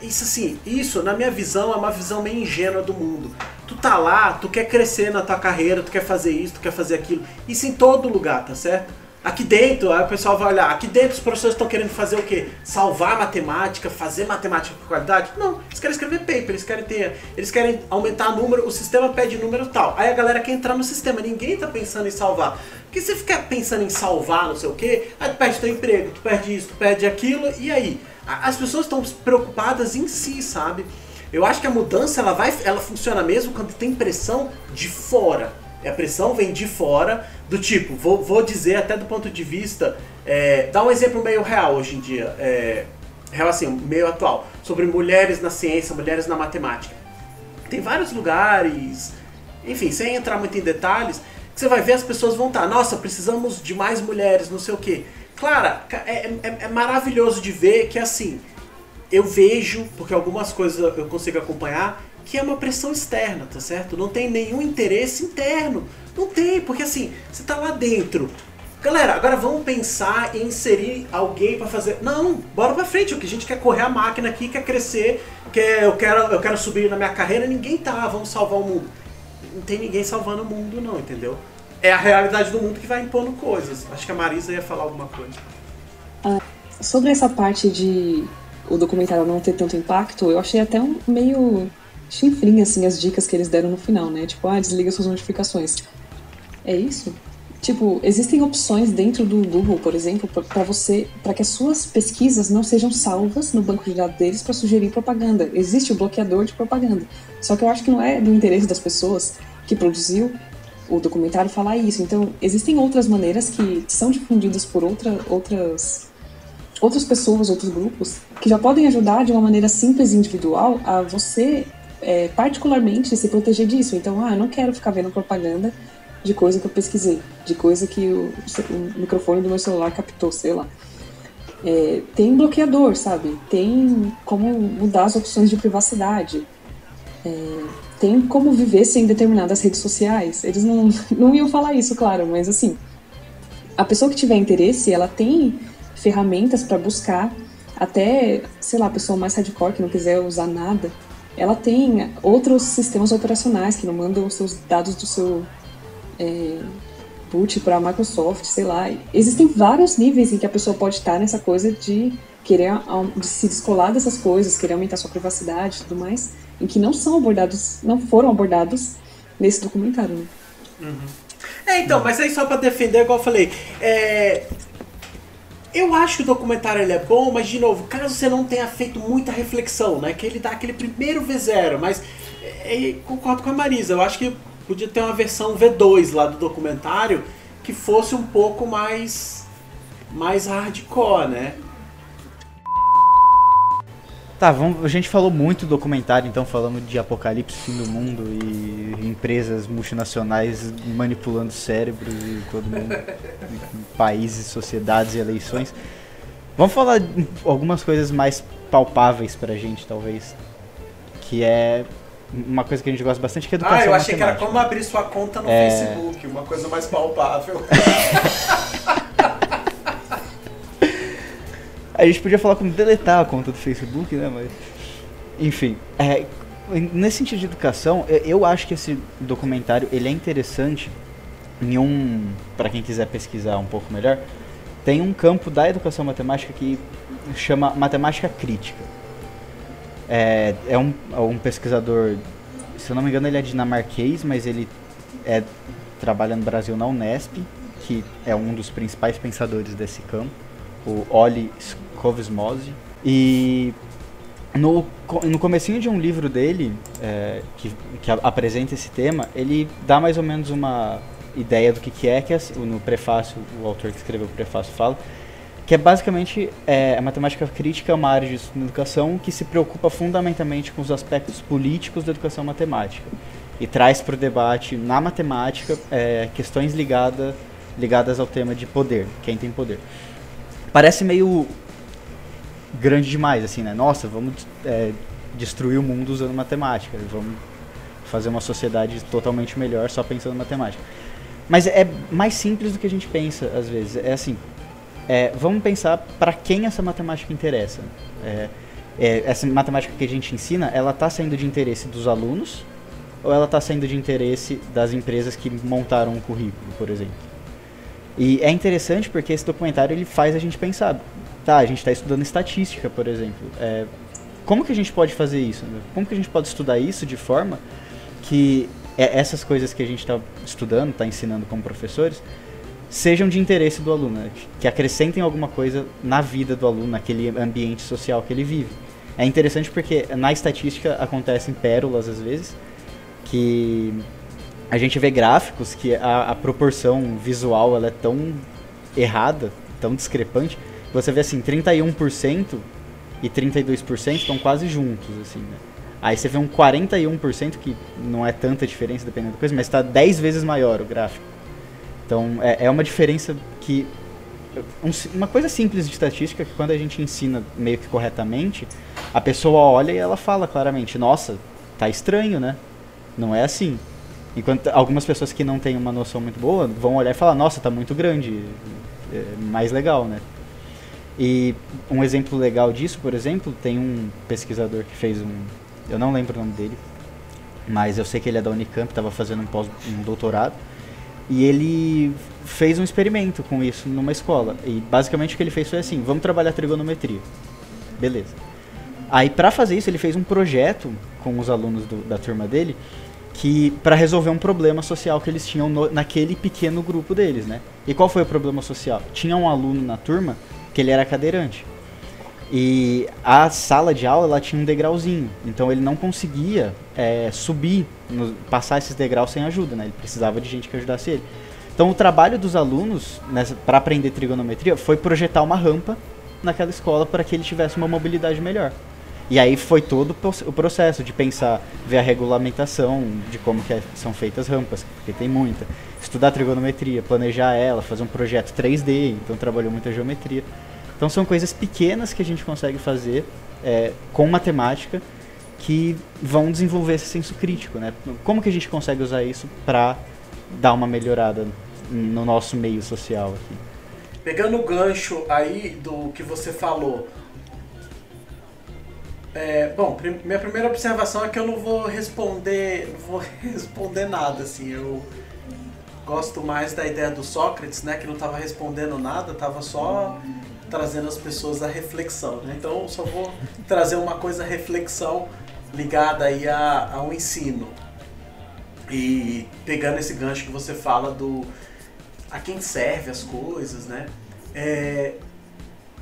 Isso assim, isso na minha visão é uma visão meio ingênua do mundo. Tu tá lá, tu quer crescer na tua carreira, tu quer fazer isso, tu quer fazer aquilo. Isso em todo lugar, tá certo? Aqui dentro, aí o pessoal vai olhar, aqui dentro os professores estão querendo fazer o quê? Salvar matemática, fazer matemática com qualidade? Não, eles querem escrever paper, eles querem ter, eles querem aumentar número, o sistema pede número tal. Aí a galera quer entrar no sistema, ninguém tá pensando em salvar. Porque você fica pensando em salvar, não sei o quê, aí tu perde teu emprego, tu perde isso, tu perde aquilo, e aí? As pessoas estão preocupadas em si, sabe? Eu acho que a mudança ela vai, ela funciona mesmo quando tem pressão de fora. A pressão vem de fora, do tipo, vou, vou dizer até do ponto de vista, é, dá um exemplo meio real hoje em dia, é, real assim, meio atual, sobre mulheres na ciência, mulheres na matemática. Tem vários lugares, enfim, sem entrar muito em detalhes, que você vai ver as pessoas vão estar, nossa, precisamos de mais mulheres, não sei o que. Clara, é, é, é maravilhoso de ver que assim, eu vejo, porque algumas coisas eu consigo acompanhar, que é uma pressão externa, tá certo? Não tem nenhum interesse interno. Não tem, porque assim, você tá lá dentro. Galera, agora vamos pensar em inserir alguém para fazer. Não, bora pra frente. O que a gente quer correr a máquina aqui, quer crescer, quer, eu, quero, eu quero subir na minha carreira. Ninguém tá, vamos salvar o mundo. Não tem ninguém salvando o mundo, não, entendeu? É a realidade do mundo que vai impondo coisas. Acho que a Marisa ia falar alguma coisa. Ah, sobre essa parte de o documentário não ter tanto impacto, eu achei até um meio chinfrinha, assim, as dicas que eles deram no final, né? Tipo, ah, desliga suas notificações. É isso? Tipo, existem opções dentro do Google, por exemplo, para você, para que as suas pesquisas não sejam salvas no banco de dados deles para sugerir propaganda. Existe o bloqueador de propaganda. Só que eu acho que não é do interesse das pessoas que produziu o documentário falar isso. Então, existem outras maneiras que são difundidas por outra, outras outras pessoas, outros grupos, que já podem ajudar de uma maneira simples e individual a você é, particularmente se proteger disso. Então, ah, eu não quero ficar vendo propaganda de coisa que eu pesquisei, de coisa que o, o microfone do meu celular captou, sei lá. É, tem bloqueador, sabe? Tem como mudar as opções de privacidade. É, tem como viver sem determinadas redes sociais. Eles não, não iam falar isso, claro, mas assim, a pessoa que tiver interesse, ela tem ferramentas para buscar, até, sei lá, a pessoa mais hardcore que não quiser usar nada, ela tem outros sistemas operacionais que não mandam os seus dados do seu é, boot para a Microsoft, sei lá. Existem vários níveis em que a pessoa pode estar nessa coisa de querer de se descolar dessas coisas, querer aumentar sua privacidade e tudo mais, em que não são abordados, não foram abordados nesse documentário. Né? Uhum. É, então, mas aí só para defender, igual eu falei, é, eu acho que o documentário ele é bom, mas de novo, caso você não tenha feito muita reflexão, né? Que ele dá aquele primeiro V0, mas é, é, concordo com a Marisa, eu acho que podia ter uma versão V2 lá do documentário, que fosse um pouco mais mais hardcore, né? Tá, vamos, a gente falou muito do documentário, então falamos de apocalipse, fim do mundo e empresas multinacionais manipulando cérebros e todo mundo, países, sociedades e eleições. Vamos falar algumas coisas mais palpáveis pra gente, talvez. Que é uma coisa que a gente gosta bastante, que é educação Ah, eu achei matemática. que era como abrir sua conta no É. Facebook, uma coisa mais palpável. A gente podia falar como deletar a conta do Facebook, né? Mas. Enfim. é, nesse sentido de educação, eu- acho que esse documentário ele é interessante em um. para quem quiser pesquisar um pouco melhor, tem um campo da educação matemática que chama matemática crítica. É, é um, é um pesquisador, se eu não me engano, ele é dinamarquês, mas ele é, trabalha no Brasil na Unesp, que é um dos principais pensadores desse campo o Oli Skovsmose. E no, no comecinho de um livro dele, é, que, que apresenta esse tema, ele dá mais ou menos uma ideia do que, que é, que é, no prefácio, o autor que escreveu o prefácio fala, que é basicamente é, a matemática crítica é uma área de educação que se preocupa fundamentalmente com os aspectos políticos da educação matemática e traz para o debate na matemática é, questões ligada, ligadas ao tema de poder, quem tem poder parece meio grande demais, assim, né? Nossa, vamos é, destruir o mundo usando matemática, vamos fazer uma sociedade totalmente melhor só pensando em matemática. Mas é mais simples do que a gente pensa, às vezes. É assim, é, vamos pensar para quem essa matemática interessa. É, é, essa matemática que a gente ensina, ela está sendo de interesse dos alunos ou ela está sendo de interesse das empresas que montaram um currículo, por exemplo? E é interessante porque esse documentário ele faz a gente pensar, tá, a gente está estudando estatística, por exemplo, é, como que a gente pode fazer isso? né? Como que a gente pode estudar isso de forma que é- essas coisas que a gente está estudando, está ensinando como professores, sejam de interesse do aluno, né? que acrescentem alguma coisa na vida do aluno, naquele ambiente social que ele vive. É interessante porque na estatística acontecem pérolas às vezes, que a gente vê gráficos que a, a proporção visual ela é tão errada, tão discrepante, você vê assim, 31% e 32% estão quase juntos, assim, né? Aí você vê um 41% que não é tanta diferença dependendo da coisa, mas está 10 vezes maior o gráfico. Então é, é uma diferença que. um uma coisa simples de estatística que quando a gente ensina meio que corretamente, a pessoa olha e ela fala claramente, nossa, tá estranho, né? Não é assim. Enquanto algumas pessoas que não têm uma noção muito boa vão olhar e falar, nossa, tá muito grande, é mais legal, né? E um exemplo legal disso, por exemplo, tem um pesquisador que fez um, eu não lembro o nome dele, mas eu sei que ele é da Unicamp, estava fazendo um, pós, um doutorado, e ele fez um experimento com isso numa escola. E basicamente o que ele fez foi assim, vamos trabalhar trigonometria. Beleza. Aí para fazer isso ele fez um projeto com os alunos do- da turma dele, que para resolver um problema social que eles tinham no- naquele pequeno grupo deles, né? E qual foi o problema social? Tinha um aluno na turma que ele era cadeirante. E a sala de aula ela tinha um degrauzinho, então ele não conseguia é, subir, no- passar esses degraus sem ajuda, né? Ele precisava de gente que ajudasse ele. Então o trabalho dos alunos para aprender trigonometria foi projetar uma rampa naquela escola para que ele tivesse uma mobilidade melhor. E aí foi todo o proce- o processo de pensar, ver a regulamentação de como que é- são feitas rampas, porque tem muita. Estudar trigonometria, planejar ela, fazer um projeto 3D, então trabalhou muita geometria. Então são coisas pequenas que a gente consegue fazer é, com matemática que vão desenvolver esse senso crítico, né? Como que a gente consegue usar isso para dar uma melhorada no nosso meio social aqui? Pegando o gancho aí do que você falou. É, bom, minha primeira observação é que eu não vou responder, não vou responder nada, assim, eu gosto mais da ideia do Sócrates, né, que não estava respondendo nada, estava só trazendo as pessoas à reflexão, né? Então eu só vou trazer uma coisa reflexão ligada aí a, ao ensino. E pegando esse gancho que você fala do a quem serve as coisas, né? É,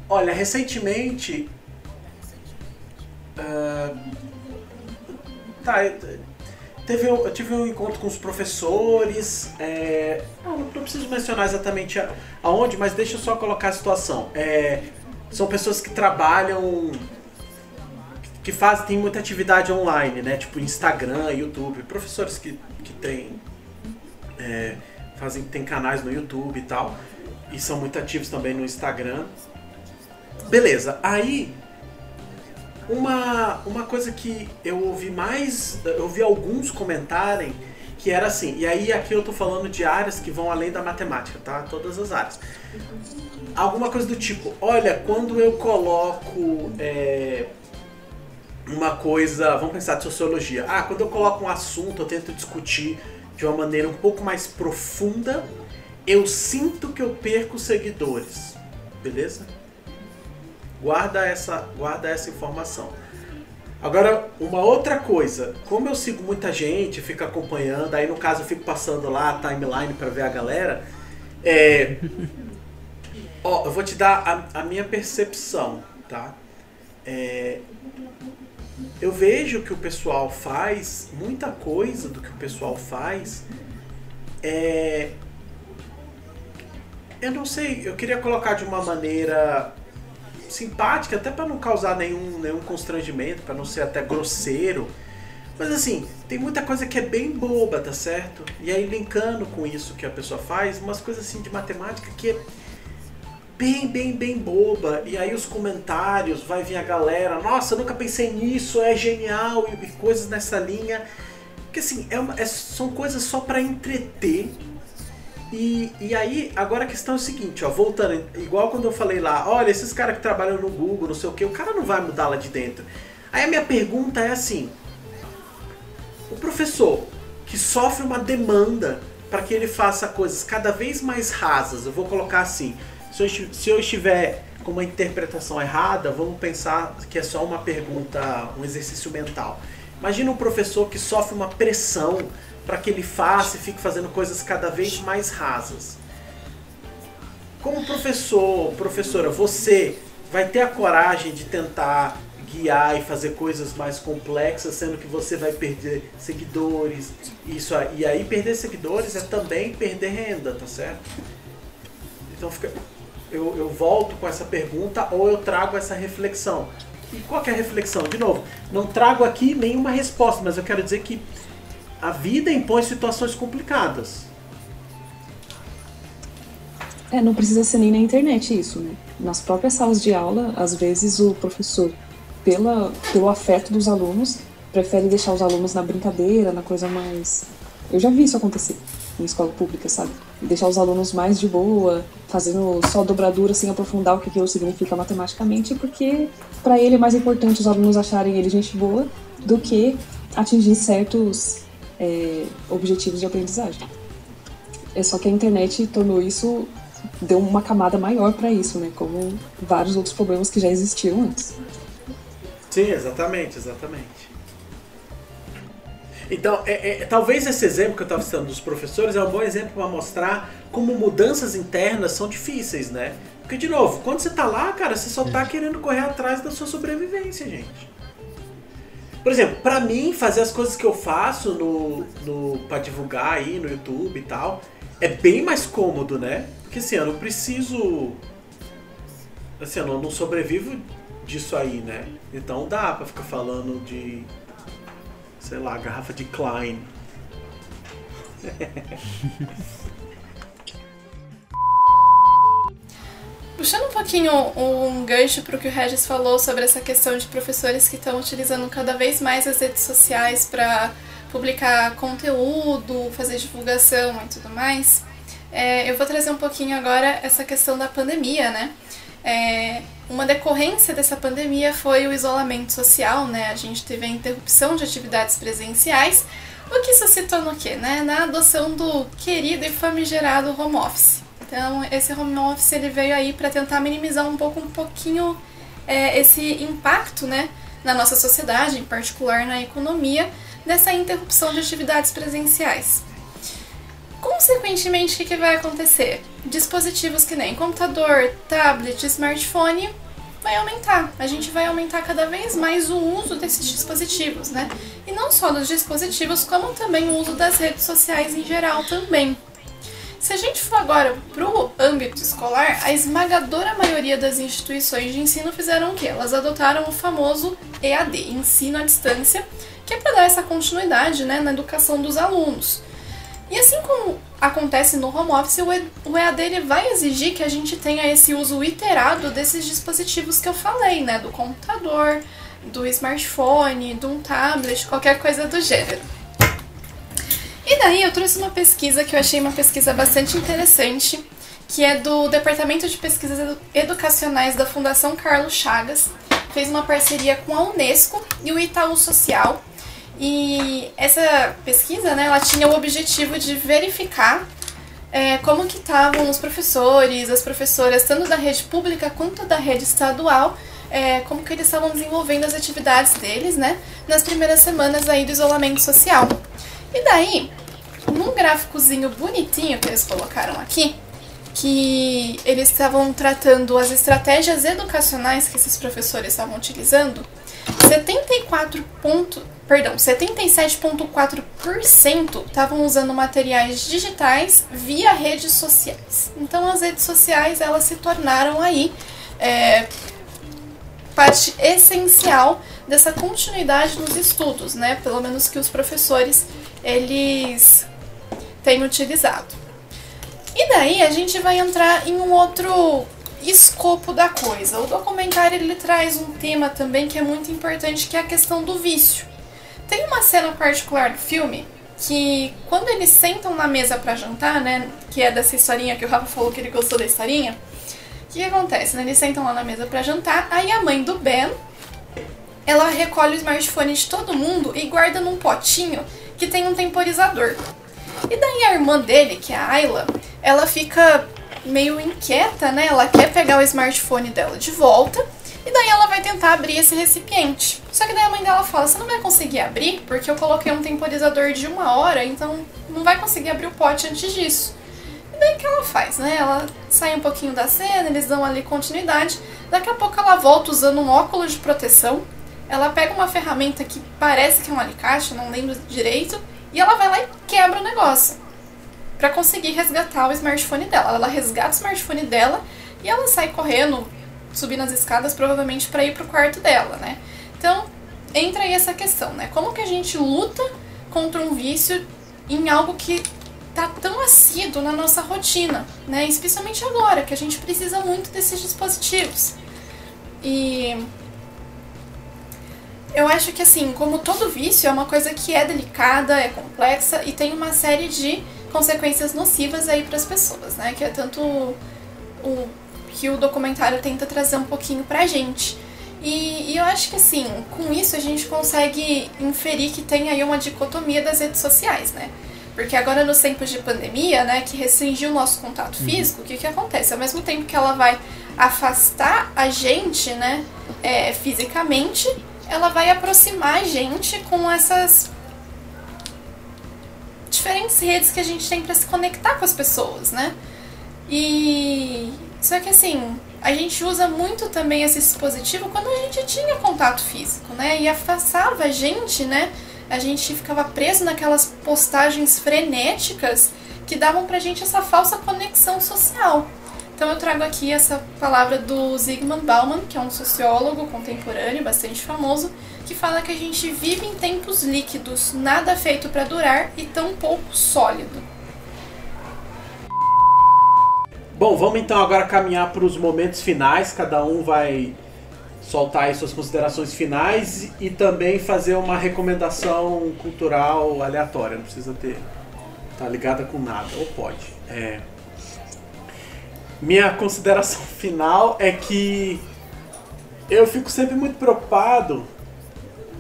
olha, recentemente. Ah, tá, eu- teve, eu tive um encontro com os professores. É, não, não preciso mencionar exatamente aonde, mas deixa eu só colocar a situação. É, são pessoas que trabalham. que fazem, tem muita atividade online, né? Tipo Instagram, YouTube. Professores que, que têm. É, fazem, tem canais no YouTube e tal. E são muito ativos também no Instagram. Beleza, aí uma, uma coisa que eu ouvi mais, eu ouvi alguns comentarem que era assim, e aí aqui eu tô falando de áreas que vão além da matemática, tá? Todas as áreas. Alguma coisa do tipo, olha, quando eu coloco é, uma coisa, vamos pensar de sociologia, ah, quando eu coloco um assunto, eu tento discutir de uma maneira um pouco mais profunda, eu sinto que eu perco seguidores, beleza? Guarda essa, guarda essa informação. Agora, uma outra coisa, como eu sigo muita gente, fico acompanhando, aí no caso eu fico passando lá a timeline para ver a galera, é, ó, eu vou te dar a, a minha percepção, tá? É, eu vejo que o pessoal faz, muita coisa do que o pessoal faz, é, eu não sei, eu queria colocar de uma maneira simpática, até para não causar nenhum, nenhum constrangimento, para não ser até grosseiro. Mas assim, tem muita coisa que é bem boba, tá certo? E aí linkando com isso que a pessoa faz, umas coisas assim de matemática que é bem, bem, bem boba. E aí os comentários, vai vir a galera, nossa, nunca pensei nisso, é genial, e coisas nessa linha. Que assim, é uma, é, são coisas só para entreter e, e aí, agora a questão é o seguinte, ó, voltando, igual quando eu falei lá, olha, esses caras que trabalham no Google, não sei o que, o cara não vai mudar lá de dentro. Aí a minha pergunta é assim: o professor que sofre uma demanda para que ele faça coisas cada vez mais rasas, eu vou colocar assim, se eu, se eu estiver com uma interpretação errada, vamos pensar que é só uma pergunta, um exercício mental. Imagina um professor que sofre uma pressão para que ele faça e fique fazendo coisas cada vez mais rasas. Como professor, professora, você vai ter a coragem de tentar guiar e fazer coisas mais complexas, sendo que você vai perder seguidores. Isso aí, e aí perder seguidores é também perder renda, tá certo? Então fica, eu, eu volto com essa pergunta ou eu trago essa reflexão. E qual é a reflexão? De novo, não trago aqui nenhuma resposta, mas eu quero dizer que a vida impõe situações complicadas. É, não precisa ser nem na internet isso, né? Nas próprias salas de aula, às vezes o professor, pela, pelo afeto dos alunos, prefere deixar os alunos na brincadeira, na coisa mais. Eu já vi isso acontecer em escola pública, sabe? Deixar os alunos mais de boa, fazendo só dobradura sem aprofundar o que aquilo significa matematicamente, porque para ele é mais importante os alunos acharem ele gente boa do que atingir certos é, objetivos de aprendizagem. É só que a internet tornou isso, deu uma camada maior para isso, né? Como vários outros problemas que já existiam antes. Sim, exatamente, exatamente. Então, é, é, talvez esse exemplo que eu estava citando dos professores é um bom exemplo para mostrar como mudanças internas são difíceis, né? Porque, de novo, quando você está lá, cara, você só está querendo correr atrás da sua sobrevivência, gente. Por exemplo, pra mim, fazer as coisas que eu faço no, no, pra divulgar aí no YouTube e tal, é bem mais cômodo, né? Porque assim, eu não preciso. Assim, eu não sobrevivo disso aí, né? Então dá pra ficar falando de. Sei lá, garrafa de Klein. Puxando um pouquinho um gancho para o que o Regis falou sobre essa questão de professores que estão utilizando cada vez mais as redes sociais para publicar conteúdo, fazer divulgação e tudo mais, é, eu vou trazer um pouquinho agora essa questão da pandemia, né? É, uma decorrência dessa pandemia foi o isolamento social, né? A gente teve a interrupção de atividades presenciais, o que suscitou no quê? Né? Na adoção do querido e famigerado home office. Então, esse home office ele veio aí para tentar minimizar um pouco, um pouquinho é, esse impacto, né, na nossa sociedade, em particular na economia, dessa interrupção de atividades presenciais. Consequentemente, o que, vai acontecer? Dispositivos que nem computador, tablet, smartphone vai aumentar. A gente vai aumentar cada vez mais o uso desses dispositivos, né? E não só dos dispositivos, como também o uso das redes sociais em geral também. Se a gente for agora para o âmbito escolar, a esmagadora maioria das instituições de ensino fizeram o quê? Elas adotaram o famoso EAD, ensino à distância, que é para dar essa continuidade né, na educação dos alunos. E assim como acontece no home office, o EAD ele vai exigir que a gente tenha esse uso iterado desses dispositivos que eu falei, né? Do computador, do smartphone, de um tablet, qualquer coisa do gênero. E daí eu trouxe uma pesquisa que eu achei uma pesquisa bastante interessante, que é do Departamento de Pesquisas Educacionais da Fundação Carlos Chagas. Fez uma parceria com a Unesco e o Itaú Social. E essa pesquisa, né, ela tinha o objetivo de verificar é, como que estavam os professores, as professoras, tanto da rede pública quanto da rede estadual, é, como que eles estavam desenvolvendo as atividades deles, né, nas primeiras semanas aí do isolamento social. E daí, num gráficozinho bonitinho que eles colocaram aqui, que eles estavam tratando as estratégias educacionais que esses professores estavam utilizando, 74 ponto, perdão, 77.4% estavam usando materiais digitais via redes sociais. Então as redes sociais elas se tornaram aí é, parte essencial dessa continuidade nos estudos, né? Pelo menos que os professores eles têm utilizado. E daí a gente vai entrar em um outro escopo da coisa. O documentário ele traz um tema também que é muito importante, que é a questão do vício. Tem uma cena particular do filme que quando eles sentam na mesa para jantar, né, que é dessa historinha que o Rafa falou que ele gostou da historinha, o que, acontece? Né? Eles sentam lá na mesa para jantar, aí a mãe do Ben, ela recolhe o smartphone de todo mundo e guarda num potinho que tem um temporizador. E daí a irmã dele, que é a Ayla, ela fica meio inquieta, né? Ela quer pegar o smartphone dela de volta e daí ela vai tentar abrir esse recipiente. Só que daí a mãe dela fala: Você não vai conseguir abrir porque eu coloquei um temporizador de uma hora, então não vai conseguir abrir o pote antes disso. E daí que ela faz, né? Ela sai um pouquinho da cena, eles dão ali continuidade. Daqui a pouco ela volta usando um óculos de proteção. Ela pega uma ferramenta que parece que é um alicate, não lembro direito, e ela vai lá e quebra o negócio para conseguir resgatar o smartphone dela. Ela resgata o smartphone dela e ela sai correndo, subindo as escadas, provavelmente para ir pro quarto dela, né? Então, entra aí essa questão, né? Como que a gente luta contra um vício em algo que tá tão assíduo na nossa rotina, né? Especialmente agora, que a gente precisa muito desses dispositivos. E eu acho que assim, como todo vício, é uma coisa que é delicada, é complexa e tem uma série de consequências nocivas aí para as pessoas, né? Que é tanto o que o documentário tenta trazer um pouquinho pra gente. E, e, eu acho que assim, com isso a gente consegue inferir que tem aí uma dicotomia das redes sociais, né? Porque agora nos tempos de pandemia, né, que restringiu o nosso contato uhum. físico, o que, que acontece? Ao mesmo tempo que ela vai afastar a gente, né, é, fisicamente, ela vai aproximar a gente com essas diferentes redes que a gente tem para se conectar com as pessoas, né? E só que assim, a gente usa muito também esse dispositivo quando a gente tinha contato físico, né? E afastava a gente, né? A gente ficava preso naquelas postagens frenéticas que davam pra gente essa falsa conexão social. Então eu trago aqui essa palavra do Zygmunt Bauman, que é um sociólogo contemporâneo bastante famoso, que fala que a gente vive em tempos líquidos, nada feito para durar e tão pouco sólido. Bom, vamos então agora caminhar para os momentos finais. Cada um vai soltar aí suas considerações finais e também fazer uma recomendação cultural aleatória. Não precisa ter tá ligada com nada, ou pode. É, minha consideração final é que eu fico sempre muito preocupado,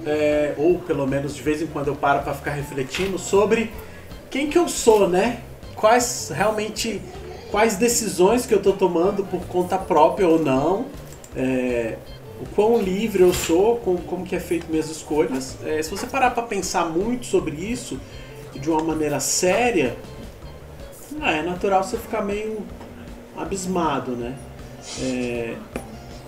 é, ou pelo menos de vez em quando eu paro para ficar refletindo sobre quem que eu sou, né? Quais realmente quais decisões que eu estou tomando por conta própria ou não, é, o quão livre eu sou, com, como que é feito minhas escolhas. É, se você parar para pensar muito sobre isso de uma maneira séria, ah, é natural você ficar meio abismado, né? É,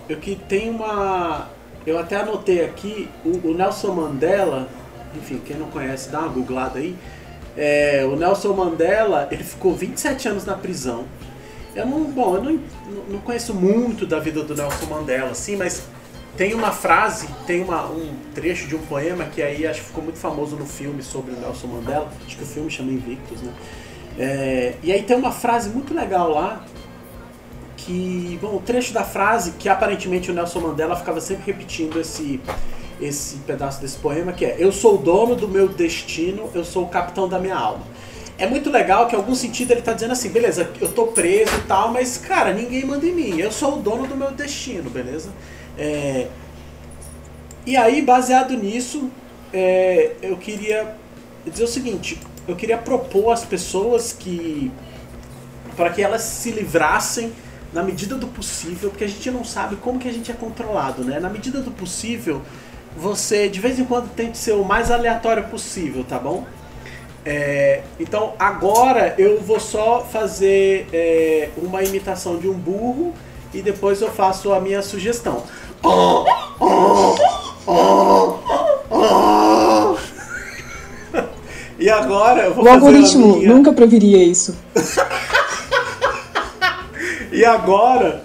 eu que tem uma. Eu até anotei aqui, o, o Nelson Mandela, enfim, quem não conhece, dá uma googlada aí. É, o Nelson Mandela, ele ficou 27 anos na prisão. Eu não, bom, eu não, não conheço muito da vida do Nelson Mandela, assim, mas tem uma frase, tem uma, um trecho de um poema que aí acho que ficou muito famoso no filme sobre o Nelson Mandela. Acho que o filme chama Invictus, né? É, e aí tem uma frase muito legal lá que, bom, o trecho da frase que aparentemente o Nelson Mandela ficava sempre repetindo esse esse pedaço desse poema que é Eu sou o dono do meu destino, eu sou o capitão da minha alma. É muito legal que em algum sentido ele está dizendo assim, beleza, eu tô preso e tal, mas cara, ninguém manda em mim, eu sou o dono do meu destino, beleza? É... E aí, baseado nisso, é... eu queria dizer o seguinte, eu queria propor às pessoas que para que elas se livrassem na medida do possível, porque a gente não sabe como que a gente é controlado, né? Na medida do possível, você de vez em quando tente ser o mais aleatório possível, tá bom? É, então agora eu vou só fazer é, uma imitação de um burro e depois eu faço a minha sugestão. e agora eu vou o fazer algoritmo a minha... nunca previria isso. E agora,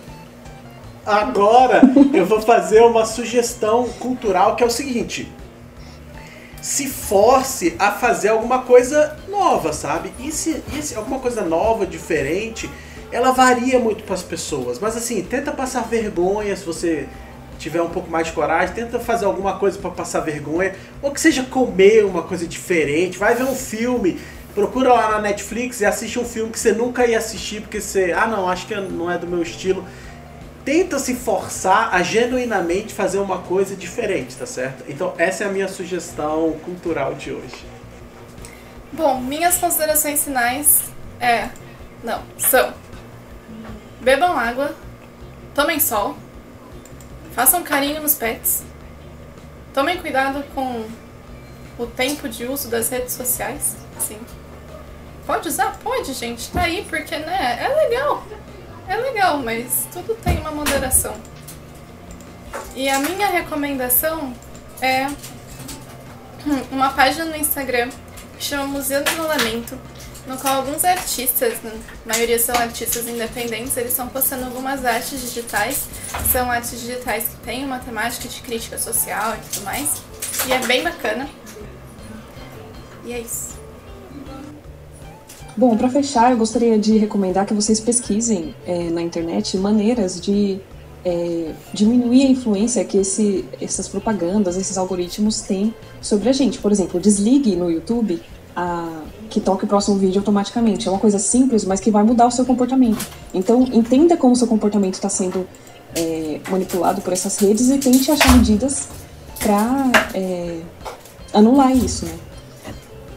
agora eu vou fazer uma sugestão cultural que é o seguinte: se force a fazer alguma coisa nova, sabe? E se, e se alguma coisa nova, diferente, ela varia muito para as pessoas. Mas assim, tenta passar vergonha se você tiver um pouco mais de coragem, tenta fazer alguma coisa para passar vergonha, ou que seja comer uma coisa diferente, vai ver um filme, procura lá na Netflix e assiste um filme que você nunca ia assistir porque você, ah não, acho que não é do meu estilo. Tenta se forçar a genuinamente fazer uma coisa diferente, tá certo? Então essa é a minha sugestão cultural de hoje. Bom, minhas considerações finais é, não, são bebam água, tomem sol, façam carinho nos pets, tomem cuidado com o tempo de uso das redes sociais, sim. Pode usar? Pode, gente. Tá aí porque, né? É legal. É legal, mas tudo tem uma moderação. E a minha recomendação é uma página no Instagram que chama Museu do Isolamento, no qual alguns artistas, na maioria são artistas independentes, eles estão postando algumas artes digitais. São artes digitais que têm uma temática de crítica social e tudo mais. E é bem bacana. E é isso. Bom, para fechar, eu gostaria de recomendar que vocês pesquisem é, na internet maneiras de é, diminuir a influência que esse, essas propagandas, esses algoritmos têm sobre a gente. Por exemplo, desligue no YouTube a, que toque o próximo vídeo automaticamente. É uma coisa simples, mas que vai mudar o seu comportamento. Então, entenda como o seu comportamento está sendo é, manipulado por essas redes e tente achar medidas para é, anular isso, né?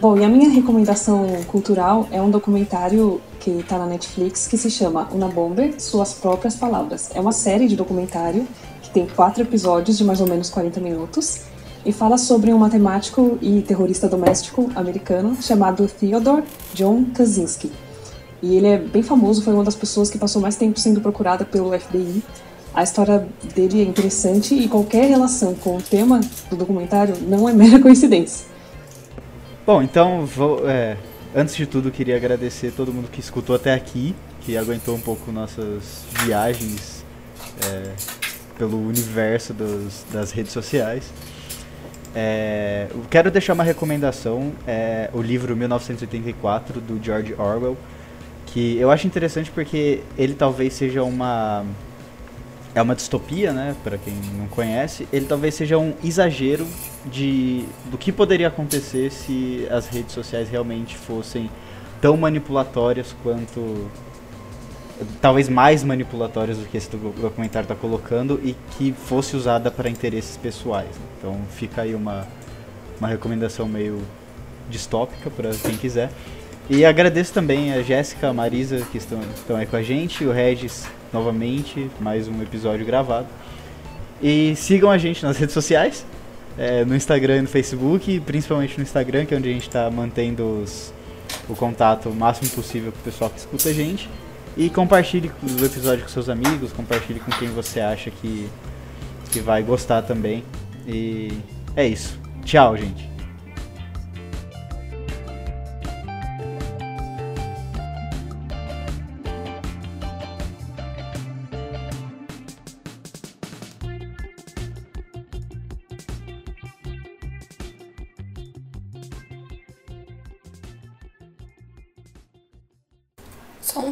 Bom, e a minha recomendação cultural é um documentário que está na Netflix que se chama Una Bomber, Suas Próprias Palavras. É uma série de documentário que tem quatro episódios de mais ou menos 40 minutos e fala sobre um matemático e terrorista doméstico americano chamado Theodore John Kaczynski. E ele é bem famoso, foi uma das pessoas que passou mais tempo sendo procurada pelo FBI. A história dele é interessante e qualquer relação com o tema do documentário não é mera coincidência. Bom, então, vou, é, antes de tudo, queria agradecer todo mundo que escutou até aqui, que aguentou um pouco nossas viagens é, pelo universo dos, das redes sociais. É, quero deixar uma recomendação, é, o livro 1984 do George Orwell, que eu acho interessante porque ele talvez seja uma é uma distopia, né, para quem não conhece, ele talvez seja um exagero de do que poderia acontecer se as redes sociais realmente fossem tão manipulatórias quanto talvez mais manipulatórias do que esse documentário está colocando e que fosse usada para interesses pessoais. Então fica aí uma uma recomendação meio distópica para quem quiser. E agradeço também a Jéssica, a Marisa que estão, estão aí com a gente, o Regis novamente, mais um episódio gravado. E sigam a gente nas redes sociais, é, no Instagram e no Facebook, principalmente no Instagram, que é onde a gente está mantendo os, o contato o máximo possível com o pessoal que escuta a gente. E compartilhe o episódio com seus amigos, compartilhe com quem você acha que, que vai gostar também. E é isso. Tchau, gente.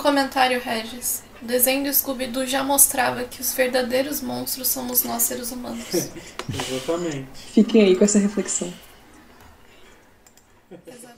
comentário, Regis. O desenho do Scooby-Doo já mostrava que os verdadeiros monstros somos nós, seres humanos. Exatamente. Fiquem aí com essa reflexão. Exatamente.